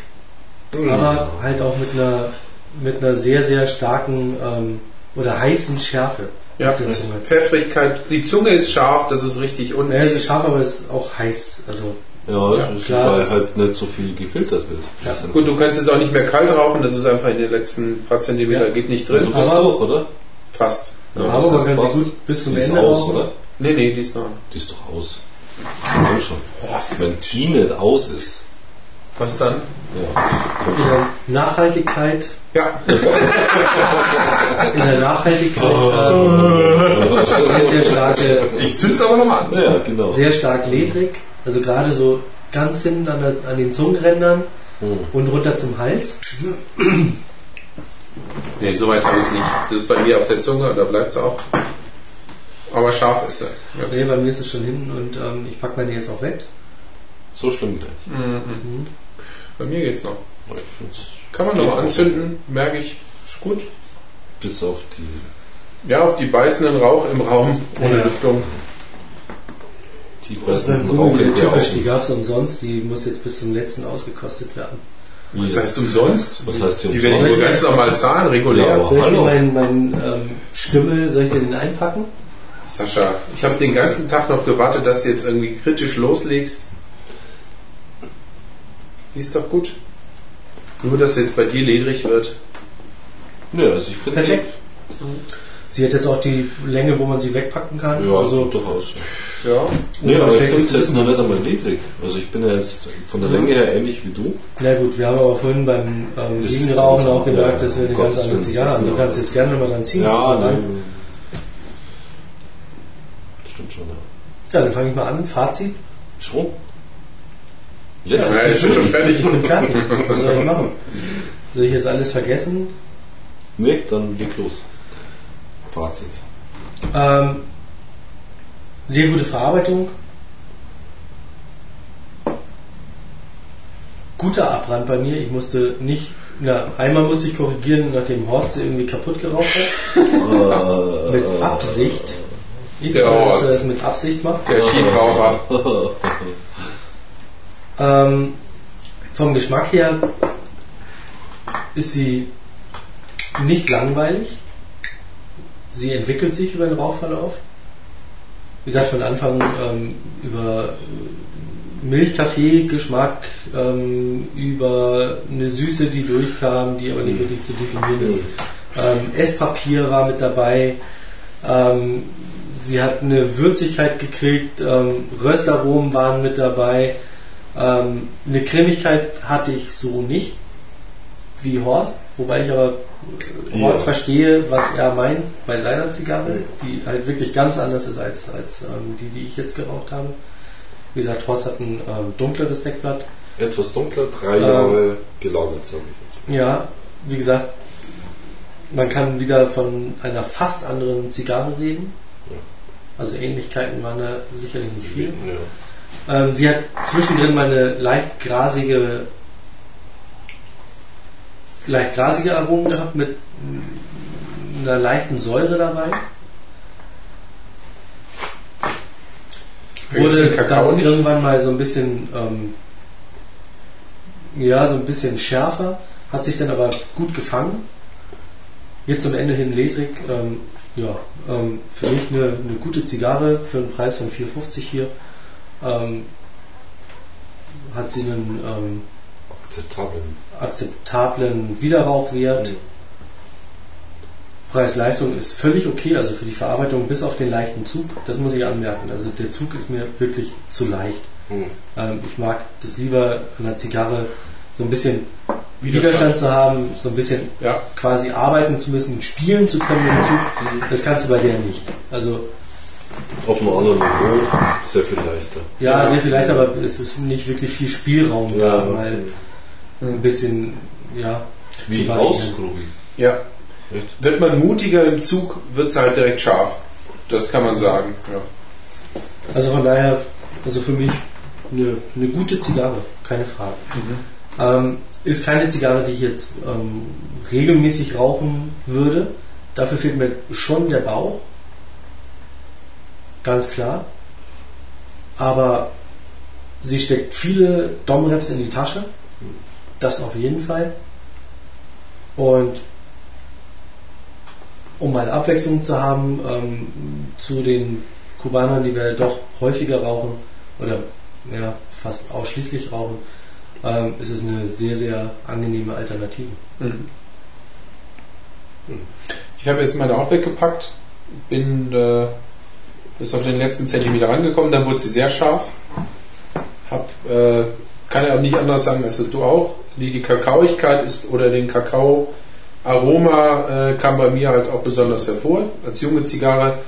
aber halt auch mit einer mit einer sehr, sehr starken ähm, oder heißen Schärfe. Ja, auf der Zunge. Pfeffrigkeit. Die Zunge ist scharf, das ist richtig. Und Ja, sie es ist scharf, aber es ist auch heiß. Also Ja, Ja, ist, klar, weil das- halt nicht so viel gefiltert wird. Ja, Gut, du kannst jetzt auch nicht mehr kalt rauchen, das ist einfach in den letzten paar Zentimeter, Ja. geht nicht du drin. bist Aber- durch, oder? Fast. Ja, aber was man kann sie gut bis zum Die ist Ende aus, rauchen. oder? Nee, nee, die ist noch. Die ist doch aus. Komm schon. Wenn die nicht aus ist, Was dann? ja, komm schon. In der Nachhaltigkeit, Ja. in der Nachhaltigkeit ähm, sehr, sehr starke, Ich zünd's aber nochmal an. Ja, genau. sehr stark ledrig. Also gerade so ganz hinten an, der, an den Zungenrändern Hm. und runter zum Hals. Nee, soweit habe ich es nicht. Das ist bei mir auf der Zunge und da bleibt es auch. Aber scharf ist er. Nee, bei mir ist es schon hinten und ähm, ich packe meine jetzt auch weg. So schlimm gleich. Mhm. Bei mir geht's noch. Ich find's Kann man noch anzünden, merke ich. Ist gut. Bis auf die, Ja, auf die beißenden Rauch im Raum ohne Ja. Lüftung. Die ist beim Gummi die gab es umsonst, die muss jetzt bis zum letzten ausgekostet werden. Wie Das heißt umsonst? Was heißt Die werde ich umsonst? ganz normal zahlen, regulär. Ja, Soll ich dir meinen mein, ähm, Stümmel, soll ich dir den einpacken? Sascha, ich habe den ganzen Tag noch gewartet, dass du jetzt irgendwie kritisch loslegst. Die ist doch gut. Nur, dass jetzt bei dir ledrig wird. Ja, also ich finde Perfekt. Sie hat jetzt auch die Länge, wo man sie wegpacken kann. Ja, also, durchaus. Ja. Nee, aber ich finde es jetzt noch nicht einmal niedrig. Also ich bin ja jetzt von der Länge her ähnlich wie du. Na gut, wir haben aber vorhin beim ähm, ganz auch gemerkt, ja, dass wir eine ganz andere Zigarre das haben. Du kannst jetzt gerne mal dran ziehen. Ja, du dran. nee. Stimmt schon, ja. ja, dann fange ich mal an. Fazit. Schon? Jetzt? Ja, ist schon fertig. Ich bin fertig. Was soll ich machen? Soll ich jetzt alles vergessen? Nee, dann leg los. Fazit. Ähm, sehr gute Verarbeitung. Guter Abbrand bei mir. Ich musste nicht, na, einmal musste ich korrigieren, nachdem Horst sie irgendwie kaputt geraucht hat. mit Absicht. Ich Der glaube, dass er Horst. das mit Absicht macht. Der Schiefraucher. Ähm, vom Geschmack her ist sie nicht langweilig. Sie entwickelt sich über den Rauchverlauf. Wie gesagt, von Anfang ähm, über Milchkaffee-Geschmack, ähm, über eine Süße, die durchkam, die aber nicht wirklich zu definieren ist. Ähm, Esspapier war mit dabei. Ähm, sie hat eine Würzigkeit gekriegt. Ähm, Röstaromen waren mit dabei. Ähm, eine Cremigkeit hatte ich so nicht, wie Horst, wobei ich aber äh, Horst Ja. verstehe, was er meint bei seiner Zigarre, die halt wirklich ganz anders ist als, als ähm, die, die ich jetzt geraucht habe. Wie gesagt, Horst hat ein ähm, dunkleres Deckblatt. Etwas dunkler, drei Ähm. Jahre gelagert, sage ich jetzt. Ja, wie gesagt, man kann wieder von einer fast anderen Zigarre reden. Ja. Also Ähnlichkeiten waren da sicherlich nicht viel. Ja. Ähm, sie hat zwischendrin mal eine leicht grasige, leicht grasige Aromen gehabt mit einer leichten Säure dabei. Wurde dann nicht? irgendwann mal so ein bisschen, ähm, ja, so ein bisschen schärfer, hat sich dann aber gut gefangen. Jetzt zum Ende hin ledrig, ähm, ja, ähm, für mich eine, eine gute Zigarre für einen Preis von 4,50 hier. Ähm, hat sie einen ähm, Akzeptablen. Akzeptablen Widerrauchwert. Mhm. Preis-Leistung ist völlig okay, also für die Verarbeitung bis auf den leichten Zug, das muss ich anmerken. Also der Zug ist mir wirklich zu leicht. Hm. Ähm, ich mag das lieber an der Zigarre so ein bisschen Widerstand. Widerstand zu haben, so ein bisschen Ja. quasi arbeiten zu müssen, spielen zu können dem Zug. Das kannst du bei der nicht. Also Auf einem anderen Niveau sehr viel leichter. ja, sehr viel leichter, aber es ist nicht wirklich viel Spielraum da, mal ein bisschen, ja, Wie zu aus, variieren. Grubi. Ja. Echt? Wird man mutiger im Zug, wird es halt direkt scharf. Das kann man sagen. Ja. Also von daher, also für mich eine, eine gute Zigarre, keine Frage. Ähm, ist keine Zigarre, die ich jetzt ähm, regelmäßig rauchen würde. Dafür fehlt mir schon der Bauch. Ganz klar. Aber sie steckt viele Domreps in die Tasche. Das auf jeden Fall. Und um mal Abwechslung zu haben ähm, zu den Kubanern, die wir doch häufiger rauchen oder ja, fast ausschließlich rauchen, ähm, ist es eine sehr, sehr angenehme Alternative. Mhm. Ich habe jetzt meine auch weggepackt, bin äh, bis auf den letzten Zentimeter rangekommen, dann wurde sie sehr scharf. Hab, äh, kann ja auch nicht anders sagen, als du auch. Die, die Kakaoigkeit ist oder den Kakao Aroma äh, kam bei mir halt auch besonders hervor. Als junge Zigarre,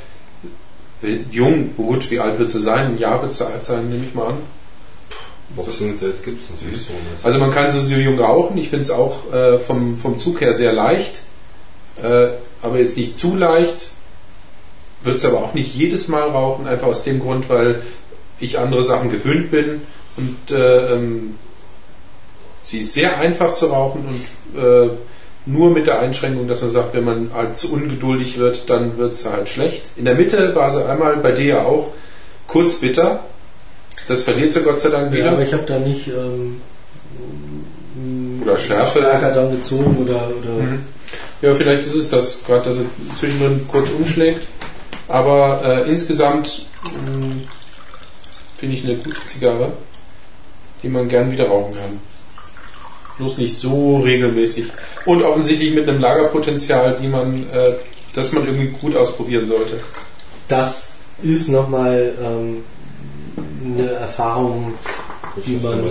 wie- jung, gut, wie alt wird sie sein? Ein Jahr wird sie alt sein, nehme ich mal an. Boxing Date gibt es natürlich so nicht. Also man kann sie so jung rauchen. Ich finde es auch äh, vom, vom Zug her sehr leicht, äh, aber jetzt nicht zu leicht. Wird es aber auch nicht jedes Mal rauchen, einfach aus dem Grund, weil ich andere Sachen gewöhnt bin und äh, ähm, sie ist sehr einfach zu rauchen und äh, nur mit der Einschränkung, dass man sagt, wenn man zu ungeduldig wird, dann wird sie halt schlecht. In der Mitte war sie einmal bei dir ja auch kurz bitter. Das verliert sie Gott sei Dank wieder. Ja, aber ich habe da nicht ähm, Oder Schärfe. stärker dann gezogen oder, oder Mhm. Ja, vielleicht ist es das, gerade dass er zwischendrin kurz umschlägt. Aber äh, insgesamt mh, finde ich eine gute Zigarre, die man gern wieder rauchen kann. Bloß nicht so regelmäßig. Und offensichtlich mit einem Lagerpotenzial, die man, äh, das man irgendwie gut ausprobieren sollte. das ist nochmal ähm, eine Erfahrung, die man-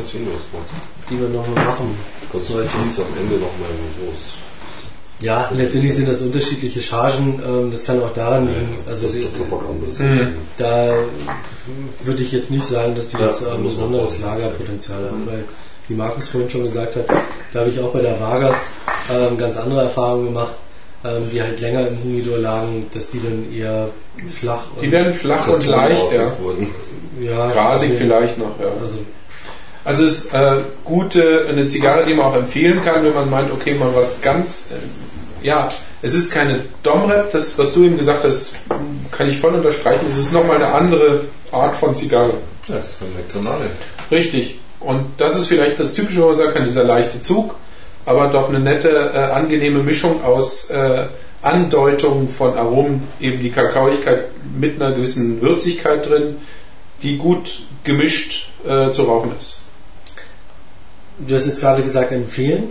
die man nochmal machen Kannst du sollte. am Ende nochmal los. Ja, letztendlich sind das unterschiedliche Chargen. Ähm, das kann auch daran liegen. Also die, da würde ich jetzt nicht sagen, dass die jetzt ein man besonderes Lagerpotenzial haben, weil wie Markus vorhin schon gesagt hat, da habe ich auch bei der Vargas ähm, ganz andere Erfahrungen gemacht, ähm, die halt länger im Humidor lagen, dass die dann eher flach Die werden flach und leicht, ja. Wurden. ja, Grasig vielleicht noch, ja. Also Also es ist äh, gute, eine Zigarre, die man auch empfehlen kann, wenn man meint, okay, mal was ganz, äh, ja, es ist keine Domrep, das, was du eben gesagt hast, kann ich voll unterstreichen, es ist nochmal eine andere Art von Zigarre. Das ist eine Kanale. Richtig. Und das ist vielleicht das Typische, kann, dieser leichte Zug, aber doch eine nette, äh, angenehme Mischung aus äh, Andeutung von Aromen, eben die Kakaoigkeit mit einer gewissen Würzigkeit drin, die gut gemischt äh, zu rauchen ist. Du hast jetzt gerade gesagt, empfehlen.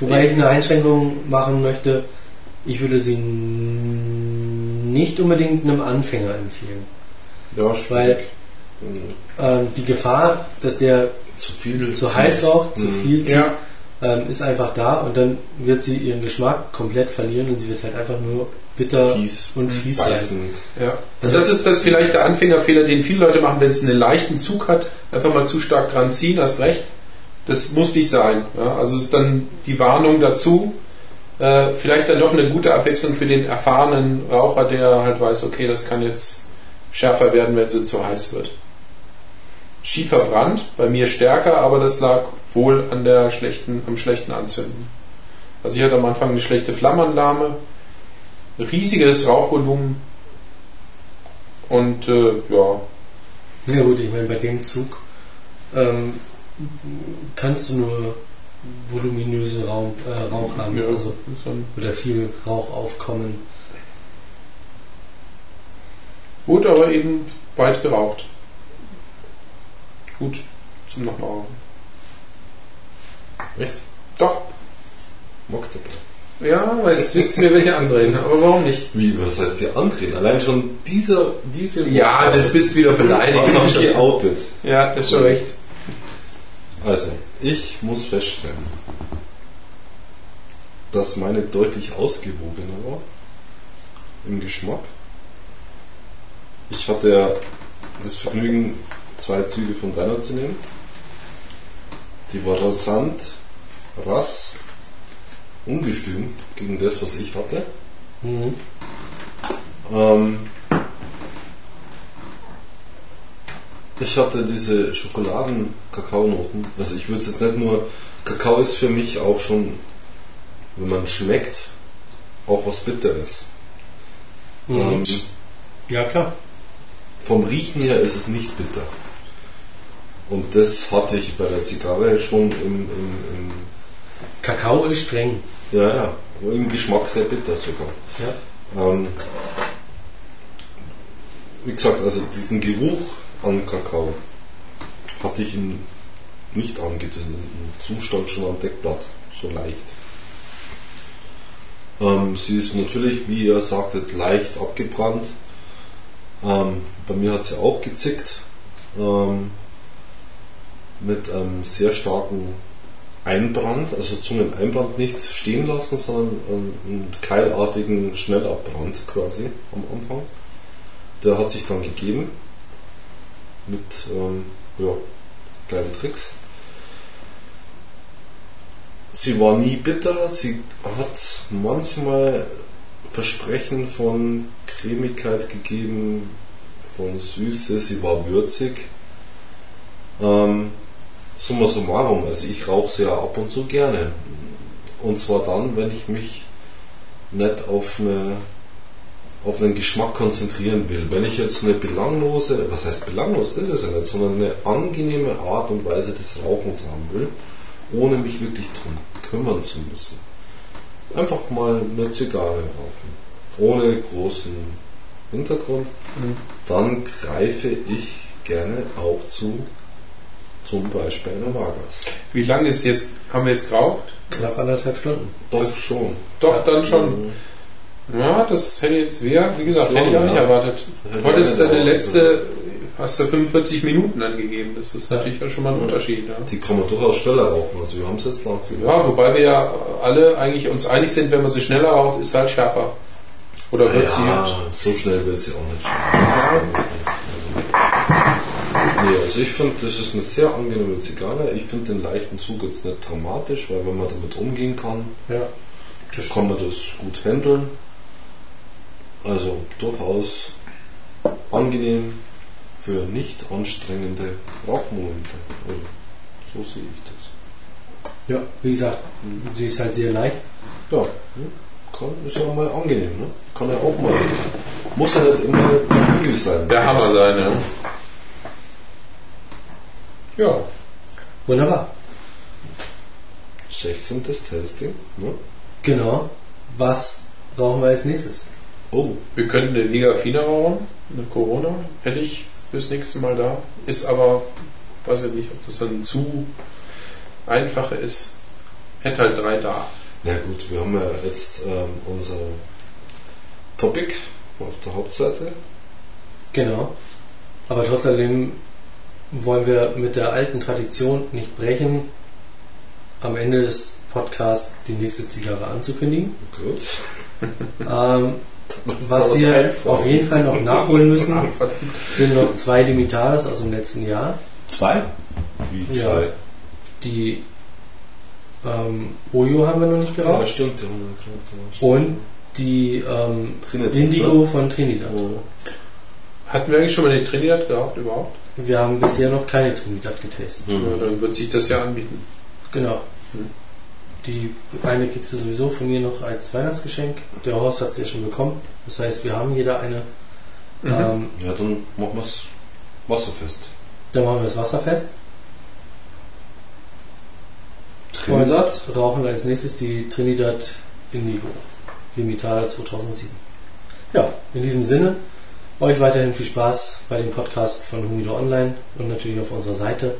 Wobei ich eine Einschränkung machen möchte. Ich würde sie nicht unbedingt einem Anfänger empfehlen. Ja, Weil ähm, die Gefahr, dass der Zu viel. zu heiß raucht, zu Mhm. viel zieht, Ja, ähm, ist einfach da und dann wird sie ihren Geschmack komplett verlieren und sie wird halt einfach nur bitter Fies. und fies sein. Ja. Also das ist das vielleicht der Anfängerfehler, den viele Leute machen, wenn es einen leichten Zug hat, einfach mal zu stark dran ziehen, hast recht. Das muss nicht sein. Ja? Also es ist dann die Warnung dazu. Äh, vielleicht dann doch eine gute Abwechslung für den erfahrenen Raucher, der halt weiß, okay, das kann jetzt schärfer werden, wenn sie zu heiß wird. Schiefer Brand, bei mir stärker, aber das lag wohl an der schlechten, am schlechten Anzünden. Also ich hatte am Anfang eine schlechte Flammenlahme, riesiges Rauchvolumen und äh, ja, Ja gut, ich meine, bei dem Zug ähm, kannst du nur voluminöse Raum, äh, Rauch haben. ja Also, oder viel Rauch aufkommen. Gut, aber eben weit geraucht. Gut zum nochmal rauchen. Echt? Doch, das? ja, weil es du mir welche andrehen, aber warum nicht? Wie, was heißt die andrehen? Allein schon dieser, diese Ja, das bist du wieder beleidigt. Mich geoutet. Ja, ist schon recht. Also, ich muss feststellen, dass meine deutlich ausgewogener war im Geschmack. Ich hatte ja das Vergnügen, zwei Züge von deiner zu nehmen. Die war rasant, rass, ungestüm gegen das, was ich hatte. Mhm. Ähm, ich hatte diese Schokoladen-Kakaonoten. Also ich würde es jetzt nicht nur. Kakao ist für mich auch schon, wenn man schmeckt, auch was Bitteres. Mhm. Ähm, Ja, klar. vom Riechen her ist es nicht bitter. Und das hatte ich bei der Zigarre schon im, im, Kakao ist streng. im ja, ja, im Geschmack sehr bitter sogar. Ja. Ähm, wie gesagt, also diesen Geruch an Kakao hatte ich in nicht angetasteten Zustand schon am Deckblatt, so leicht. Ähm, sie ist natürlich, wie ihr sagtet, leicht abgebrannt. Ähm, bei mir hat sie auch gezickt. Ähm, mit einem sehr starken Einbrand, also Zungeneinbrand nicht stehen lassen, sondern einen keilartigen Schnellabbrand quasi am Anfang. Der hat sich dann gegeben mit ähm, ja, kleinen Tricks. Sie war nie bitter, sie hat manchmal Versprechen von Cremigkeit gegeben, von Süße, sie war würzig. Ähm, summa summarum, also ich rauche sehr ab und zu gerne. Und zwar dann, wenn ich mich nicht auf, eine, auf einen Geschmack konzentrieren will. Wenn ich jetzt eine belanglose, was heißt belanglos ist es ja nicht, sondern eine angenehme Art und Weise des Rauchens haben will, ohne mich wirklich darum kümmern zu müssen. Einfach mal eine Zigarre rauchen, ohne großen Hintergrund, Mhm. dann greife ich gerne auch zu zum Beispiel einer Vargas. Wie lange ist jetzt, haben wir jetzt geraucht? Knapp anderthalb Stunden. Doch Das- schon. Doch, dann schon. Mhm. Ja, das hätte jetzt wer, wie gesagt, Schon, hätte ich auch nicht ja. erwartet. Hätte Heute ist nicht deine erwartet. letzte, hast du 45 Minuten angegeben. Das ist natürlich ja schon mal ein Unterschied. Ja. Die kann man durchaus schneller rauchen. Also wir haben es jetzt langsam. ja, wobei wir ja alle eigentlich uns einig sind, wenn man sie schneller raucht, ist halt schärfer. Oder wird ja, sie? so schnell wird sie auch nicht schmecken. Nee, also ich finde, das ist eine sehr angenehme Zigarre. Ich finde den leichten Zug jetzt nicht dramatisch, weil wenn man damit umgehen kann, Ja. kann man das gut handeln. Also durchaus angenehm für nicht anstrengende Rauchmomente. Also, so sehe ich das. Ja, wie gesagt, sie ist halt sehr leicht. Ja, hm, kann, ist ja auch mal angenehm. Ne? Kann ja auch mal. Muss ja nicht immer Bügel sein. Der Hammer sein, ja. Ja, Wunderbar. 16. Testing. Ne? Genau. Was rauchen wir als nächstes? Oh, wir könnten eine Liga Fina rauchen mit Corona. Hätte ich fürs nächste Mal da. Ist aber, weiß ich nicht, ob das dann zu einfache ist. Hätte halt drei da. na gut, wir haben ja jetzt ähm, unser Topic auf der Hauptseite. Genau. Aber trotzdem wollen wir mit der alten Tradition nicht brechen, am Ende des Podcasts die nächste Zigarre anzukündigen. Gut. Ähm, was daraus wir einfällt. auf jeden Fall noch nachholen müssen, sind noch zwei Limitadas aus dem letzten Jahr. Zwei? Wie Ja. zwei. Die ähm, Oyo haben wir noch nicht Ja, geraucht. ja, stimmt. Und die ähm, Trinidad, Indigo ne? von Trinidad. Hatten wir eigentlich schon mal den Trinidad geraucht überhaupt? Wir haben bisher noch keine Trinidad getestet. Ja, Mhm. dann wird sich das ja anbieten. Genau. Hm. Die eine kriegst du sowieso von mir noch als Weihnachtsgeschenk. Der Horst hat sie ja schon bekommen. Das heißt, wir haben jeder eine. Mhm. Ähm, Ja, dann machen wir es wasserfest. dann machen wir das Wasserfest. Trinidad? Und rauchen als nächstes die Trinidad Indigo Limitada 2007. Ja, in diesem Sinne, euch weiterhin viel Spaß bei dem Podcast von Humido Online und natürlich auf unserer Seite.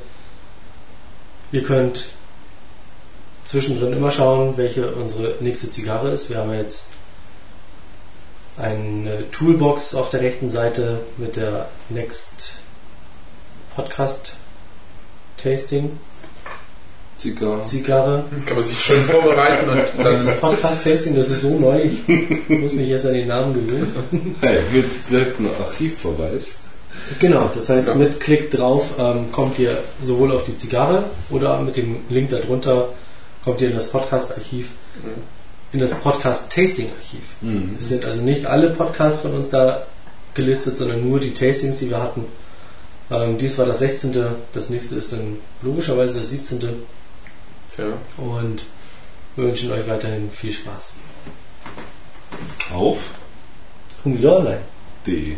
Ihr könnt zwischendrin immer schauen, welche unsere nächste Zigarre ist. Wir haben jetzt eine Toolbox auf der rechten Seite mit der Next Podcast Tasting Zigarre. Zigarre. Kann man sich schön vorbereiten und Das dann Podcast-Tasting, das ist so neu, ich muss mich jetzt an den Namen gewöhnen. Hey, mit direktem Archivverweis. Genau, das heißt, Ja. mit Klick drauf ähm, kommt ihr sowohl auf die Zigarre oder mit dem Link darunter kommt ihr in das Podcast-Archiv, in das Podcast-Tasting-Archiv. Mhm. Es sind also nicht alle Podcasts von uns da gelistet, sondern nur die Tastings, die wir hatten. Ähm, dies war das 16. Das nächste ist dann logischerweise das 17. ja. Und wir wünschen euch weiterhin viel Spaß. Auf Humidor Online. D.